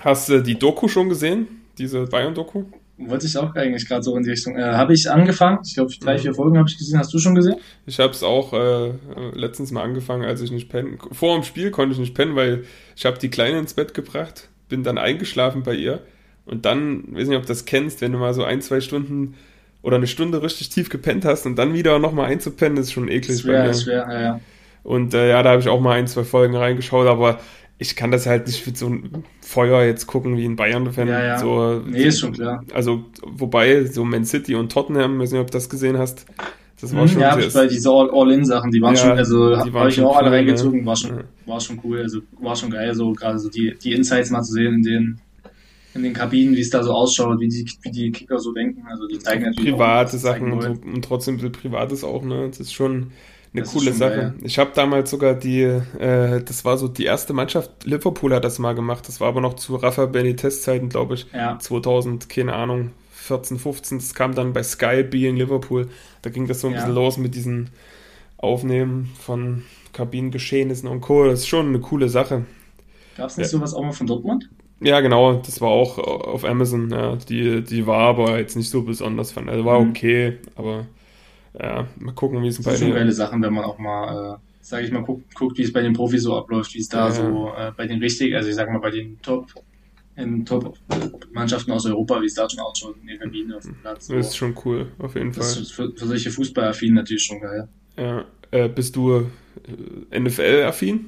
hast du die Doku schon gesehen? Diese Bayern-Doku? Wollte ich auch eigentlich gerade so in die Richtung. Äh, habe ich angefangen. Ich glaube, drei, vier Folgen habe ich gesehen. Hast du schon gesehen? Ich habe es auch äh, letztens mal angefangen, als ich nicht pennen. Vor dem Spiel konnte ich nicht pennen, weil ich habe die Kleine ins Bett gebracht, bin dann eingeschlafen bei ihr. Und dann, weiß nicht, ob du das kennst, wenn du mal so ein, zwei Stunden oder eine Stunde richtig tief gepennt hast und dann wieder nochmal einzupennen, ist schon eklig. Schwer, schwer, ja, ja. Und äh, ja, da habe ich auch mal ein, zwei Folgen reingeschaut, aber ich kann das halt nicht mit so einem Feuer jetzt gucken wie ein Bayern-Fan. Ja, ja. So, nee, ist schon klar. Also, wobei, so Man City und Tottenham, weiß nicht, ob du das gesehen hast. Das war hm, schon ja, bei diese All-In-Sachen, die waren ja, schon, also habe ich auch cool, alle reingezogen, war schon, war schon cool, also war schon geil, so gerade so die, die Insights mal zu sehen in den, in den Kabinen, wie es da so ausschaut, wie die, wie die Kicker so denken, also die zeigen natürlich private auch, Sachen und, so, und trotzdem so privates auch, ne, das ist schon, eine das coole Sache. Geil. Ich habe damals sogar die, äh, das war so die erste Mannschaft, Liverpool hat das mal gemacht. Das war aber noch zu Rafa Benitez Zeiten, glaube ich. Ja. 2000, keine Ahnung, 14, 15. Das kam dann bei Sky Being Liverpool. Da ging das so ein ja. bisschen los mit diesen Aufnehmen von Kabinengeschehnissen und Co. Das ist schon eine coole Sache. Gab es nicht ja. sowas auch mal von Dortmund? Ja, genau, das war auch auf Amazon. Ja, die, die war aber jetzt nicht so besonders fand. Also war mhm. okay, aber ja, mal gucken, wie es bei den. Das sind geile Sachen, wenn man auch mal, äh, sage ich mal, guckt, guckt, wie es bei den Profis so abläuft, wie es da ja. so äh, bei den richtig, also ich sag mal, bei den Top, in Top-Mannschaften aus Europa, wie es da schon ausschaut, in der Kabine auf dem Platz. So. Das ist schon cool, auf jeden das Fall. ist für, für solche Fußballaffinen natürlich schon geil. Ja, äh, bist du äh, NFL-affin?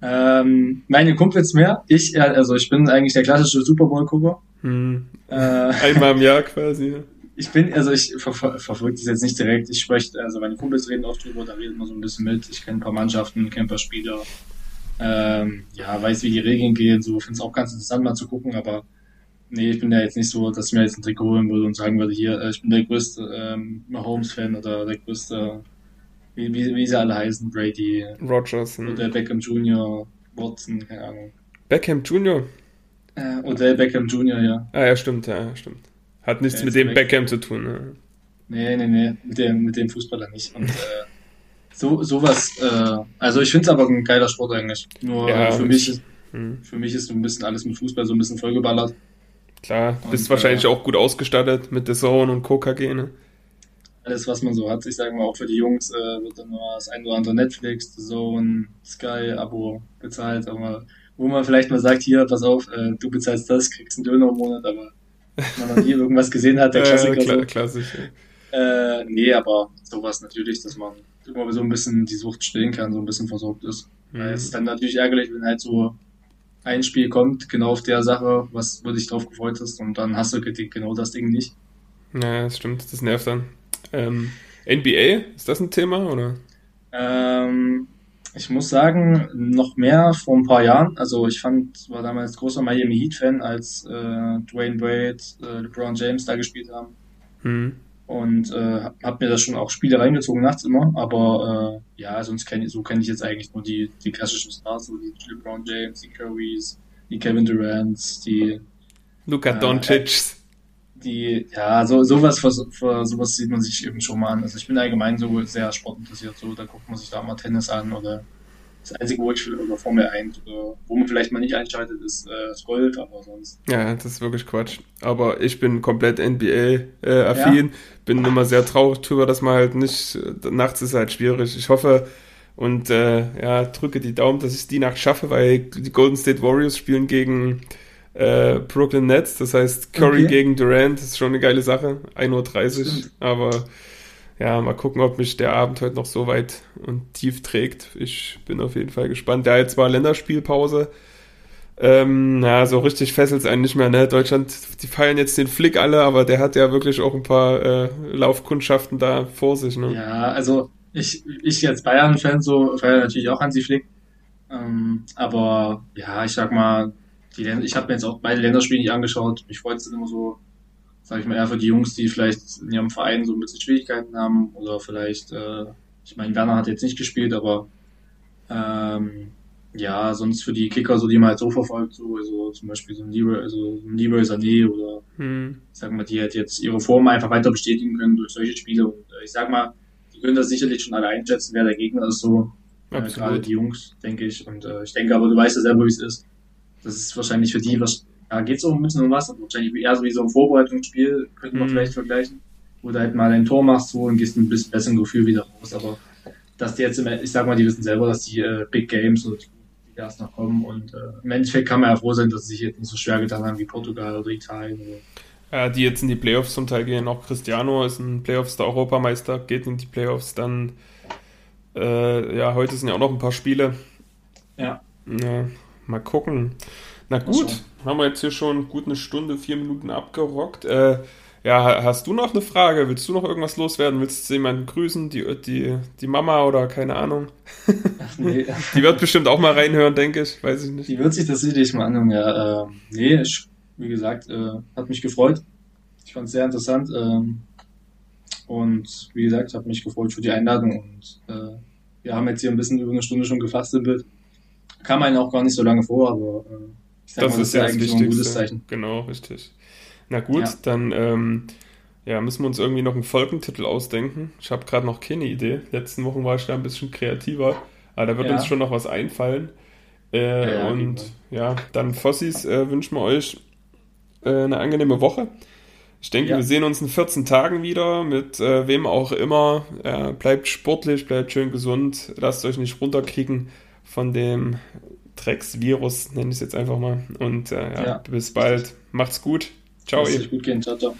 Ähm, meine Kumpels mehr. Ich, also ich bin eigentlich der klassische Super Bowl-Gucker. Hm. Äh, Einmal im Jahr quasi ich bin, also ich ver verfolge das jetzt nicht direkt. Ich spreche, also meine Kumpels reden oft drüber, da redet man so ein bisschen mit. Ich kenne ein paar Mannschaften, kenne ein paar Spieler. Ähm, ja, weiß, wie die Regeln gehen. So finde es auch ganz interessant mal zu gucken, aber nee, ich bin ja jetzt nicht so, dass ich mir jetzt ein Trikot holen würde und sagen würde, hier, äh, ich bin der größte ähm, Mahomes-Fan oder der größte, wie, wie, wie sie alle heißen, Brady, Rogers, ne? oder Beckham Jr., Watson, keine Ahnung. Beckham Jr.? Äh, Odell Beckham Jr., ja. Ah ja, stimmt, ja, stimmt. Hat nichts mit dem Beckham zu tun. Ne? Nee, nee, nee, mit dem, mit dem Fußballer nicht. Und äh, so sowas, äh, also ich finde es aber ein geiler Sport eigentlich. Nur ja, für mich ist, hm. für mich ist so ein bisschen alles mit Fußball so ein bisschen vollgeballert. Klar, bist und, wahrscheinlich äh, auch gut ausgestattet mit The Zone und KKG, ne? Alles, was man so hat. Ich sage mal, auch für die Jungs äh, wird dann nur das ein oder andere Netflix, The Zone, Sky-Abo bezahlt. Aber wo man vielleicht mal sagt, hier, pass auf, äh, du bezahlst das, kriegst einen Döner im Monat, aber man noch nie irgendwas gesehen hat, der Klassiker. So. Klassisch. Äh, nee, aber sowas natürlich, dass man immer so ein bisschen die Sucht stehen kann, so ein bisschen versorgt ist. Mhm. Es ist dann natürlich ärgerlich, wenn halt so ein Spiel kommt, genau auf der Sache, was du dich drauf gefreut hast, und dann hast du genau das Ding nicht. Ja, das stimmt, das nervt dann. Ähm, NBA, ist das ein Thema, oder? Ähm, ich muss sagen, noch mehr vor ein paar Jahren. Also ich fand, war damals großer Miami Heat-Fan, als äh, Dwayne Wade, äh, LeBron James da gespielt haben. Mhm. Und äh, hab mir das schon auch Spiele reingezogen nachts immer. Aber äh, ja, sonst kenne ich, so kenne ich jetzt eigentlich nur die, die klassischen Stars, so die LeBron James, die Currys, die Kevin Durants, die Luka äh, Doncic. Die, ja, so sowas sowas sieht man sich eben schon mal an. Also ich bin allgemein so sehr sportinteressiert, so da guckt man sich da mal Tennis an oder das Einzige, wo ich oder Formel 1 oder wo man vielleicht mal nicht einschaltet, ist äh, das Golf, aber sonst. Ja, das ist wirklich Quatsch. Aber ich bin komplett NBA-affin, äh, ja. bin immer sehr traurig darüber, dass man halt nicht, äh, nachts ist halt schwierig. Ich hoffe und äh, ja, drücke die Daumen, dass ich die Nacht schaffe, weil die Golden State Warriors spielen gegen äh, Brooklyn Nets, das heißt Curry okay. gegen Durant, ist schon eine geile Sache, 1.30 Uhr, aber ja, mal gucken, ob mich der Abend heute noch so weit und tief trägt. Ich bin auf jeden Fall gespannt. Ja, jetzt war Länderspielpause. Ähm, ja, so richtig fesselt es einen nicht mehr, ne? Deutschland, die feiern jetzt den Flick alle, aber der hat ja wirklich auch ein paar äh, Laufkundschaften da vor sich, ne? Ja, also ich, ich als Bayern-Fan so feiere natürlich auch Hansi Flick. Ähm, aber ja, ich sag mal, die, ich habe mir jetzt auch beide Länderspiele nicht angeschaut. Mich freut es immer so sag ich mal, eher für die Jungs, die vielleicht in ihrem Verein so ein bisschen Schwierigkeiten haben oder vielleicht, äh, ich meine, Werner hat jetzt nicht gespielt, aber ähm, ja, sonst für die Kicker, so die man halt so verfolgt, so also zum Beispiel so ein Leroy, also ein Leroy Sané oder hm. sagen wir, die halt jetzt ihre Form einfach weiter bestätigen können durch solche Spiele. Und äh, ich sag mal, die können das sicherlich schon alle einschätzen, wer der Gegner ist, so äh, gerade die Jungs, denke ich. Und äh, ich denke aber, du weißt ja selber, wie es ist. Das ist wahrscheinlich für die, was, ja, geht es auch ein bisschen um was, wahrscheinlich eher so wie so ein Vorbereitungsspiel, könnte man hm. vielleicht vergleichen, wo du halt mal ein Tor machst so und gehst ein bisschen besseren Gefühl wieder raus. Aber dass die jetzt, im, ich sag mal, die wissen selber, dass die äh, Big Games oder die erst noch kommen. Und äh, im Endeffekt kann man ja froh sein, dass sie sich jetzt nicht so schwer getan haben wie Portugal oder Italien. Oder ja, die jetzt in die Playoffs zum Teil gehen. Auch Cristiano ist ein Playoffs der Europameister, geht in die Playoffs. Dann, äh, ja, heute sind ja auch noch ein paar Spiele. Ja. ja mal gucken. Na gut, haben wir jetzt hier schon gut eine Stunde, vier Minuten abgerockt. Äh, ja, hast du noch eine Frage? Willst du noch irgendwas loswerden? Willst du jemanden grüßen? Die, die, die Mama oder keine Ahnung? Ach, nee. Die wird bestimmt auch mal reinhören, denke ich. Weiß ich nicht. Die wird sich das sicherlich mal anhören, ja. Äh, nee, ich, wie gesagt, äh, hat mich gefreut. Ich fand es sehr interessant. Ähm, und wie gesagt, habe mich gefreut für die Einladung. Und äh, wir haben jetzt hier ein bisschen über eine Stunde schon gefasst im Bild. Kam einem auch gar nicht so lange vor, aber äh, ich sag das mal, das ist ja eigentlich ein gutes Zeichen. Genau, richtig. Na gut, ja. dann ähm, ja, müssen wir uns irgendwie noch einen Folgentitel ausdenken. Ich habe gerade noch keine Idee. Letzten Wochen war ich da ein bisschen kreativer, aber da wird ja. uns schon noch was einfallen. Äh, ja, und ja, dann Fossis äh, wünschen wir euch äh, eine angenehme Woche. Ich denke, wir sehen uns in 14 Tagen wieder mit äh, wem auch immer. bleibt sportlich, bleibt schön gesund, lasst euch nicht runterkriegen von dem Drecksvirus, nenne ich es jetzt einfach mal. Und äh, ja, bis bald. Macht's gut. Ciao. Lass gut gehen. Ciao, ciao.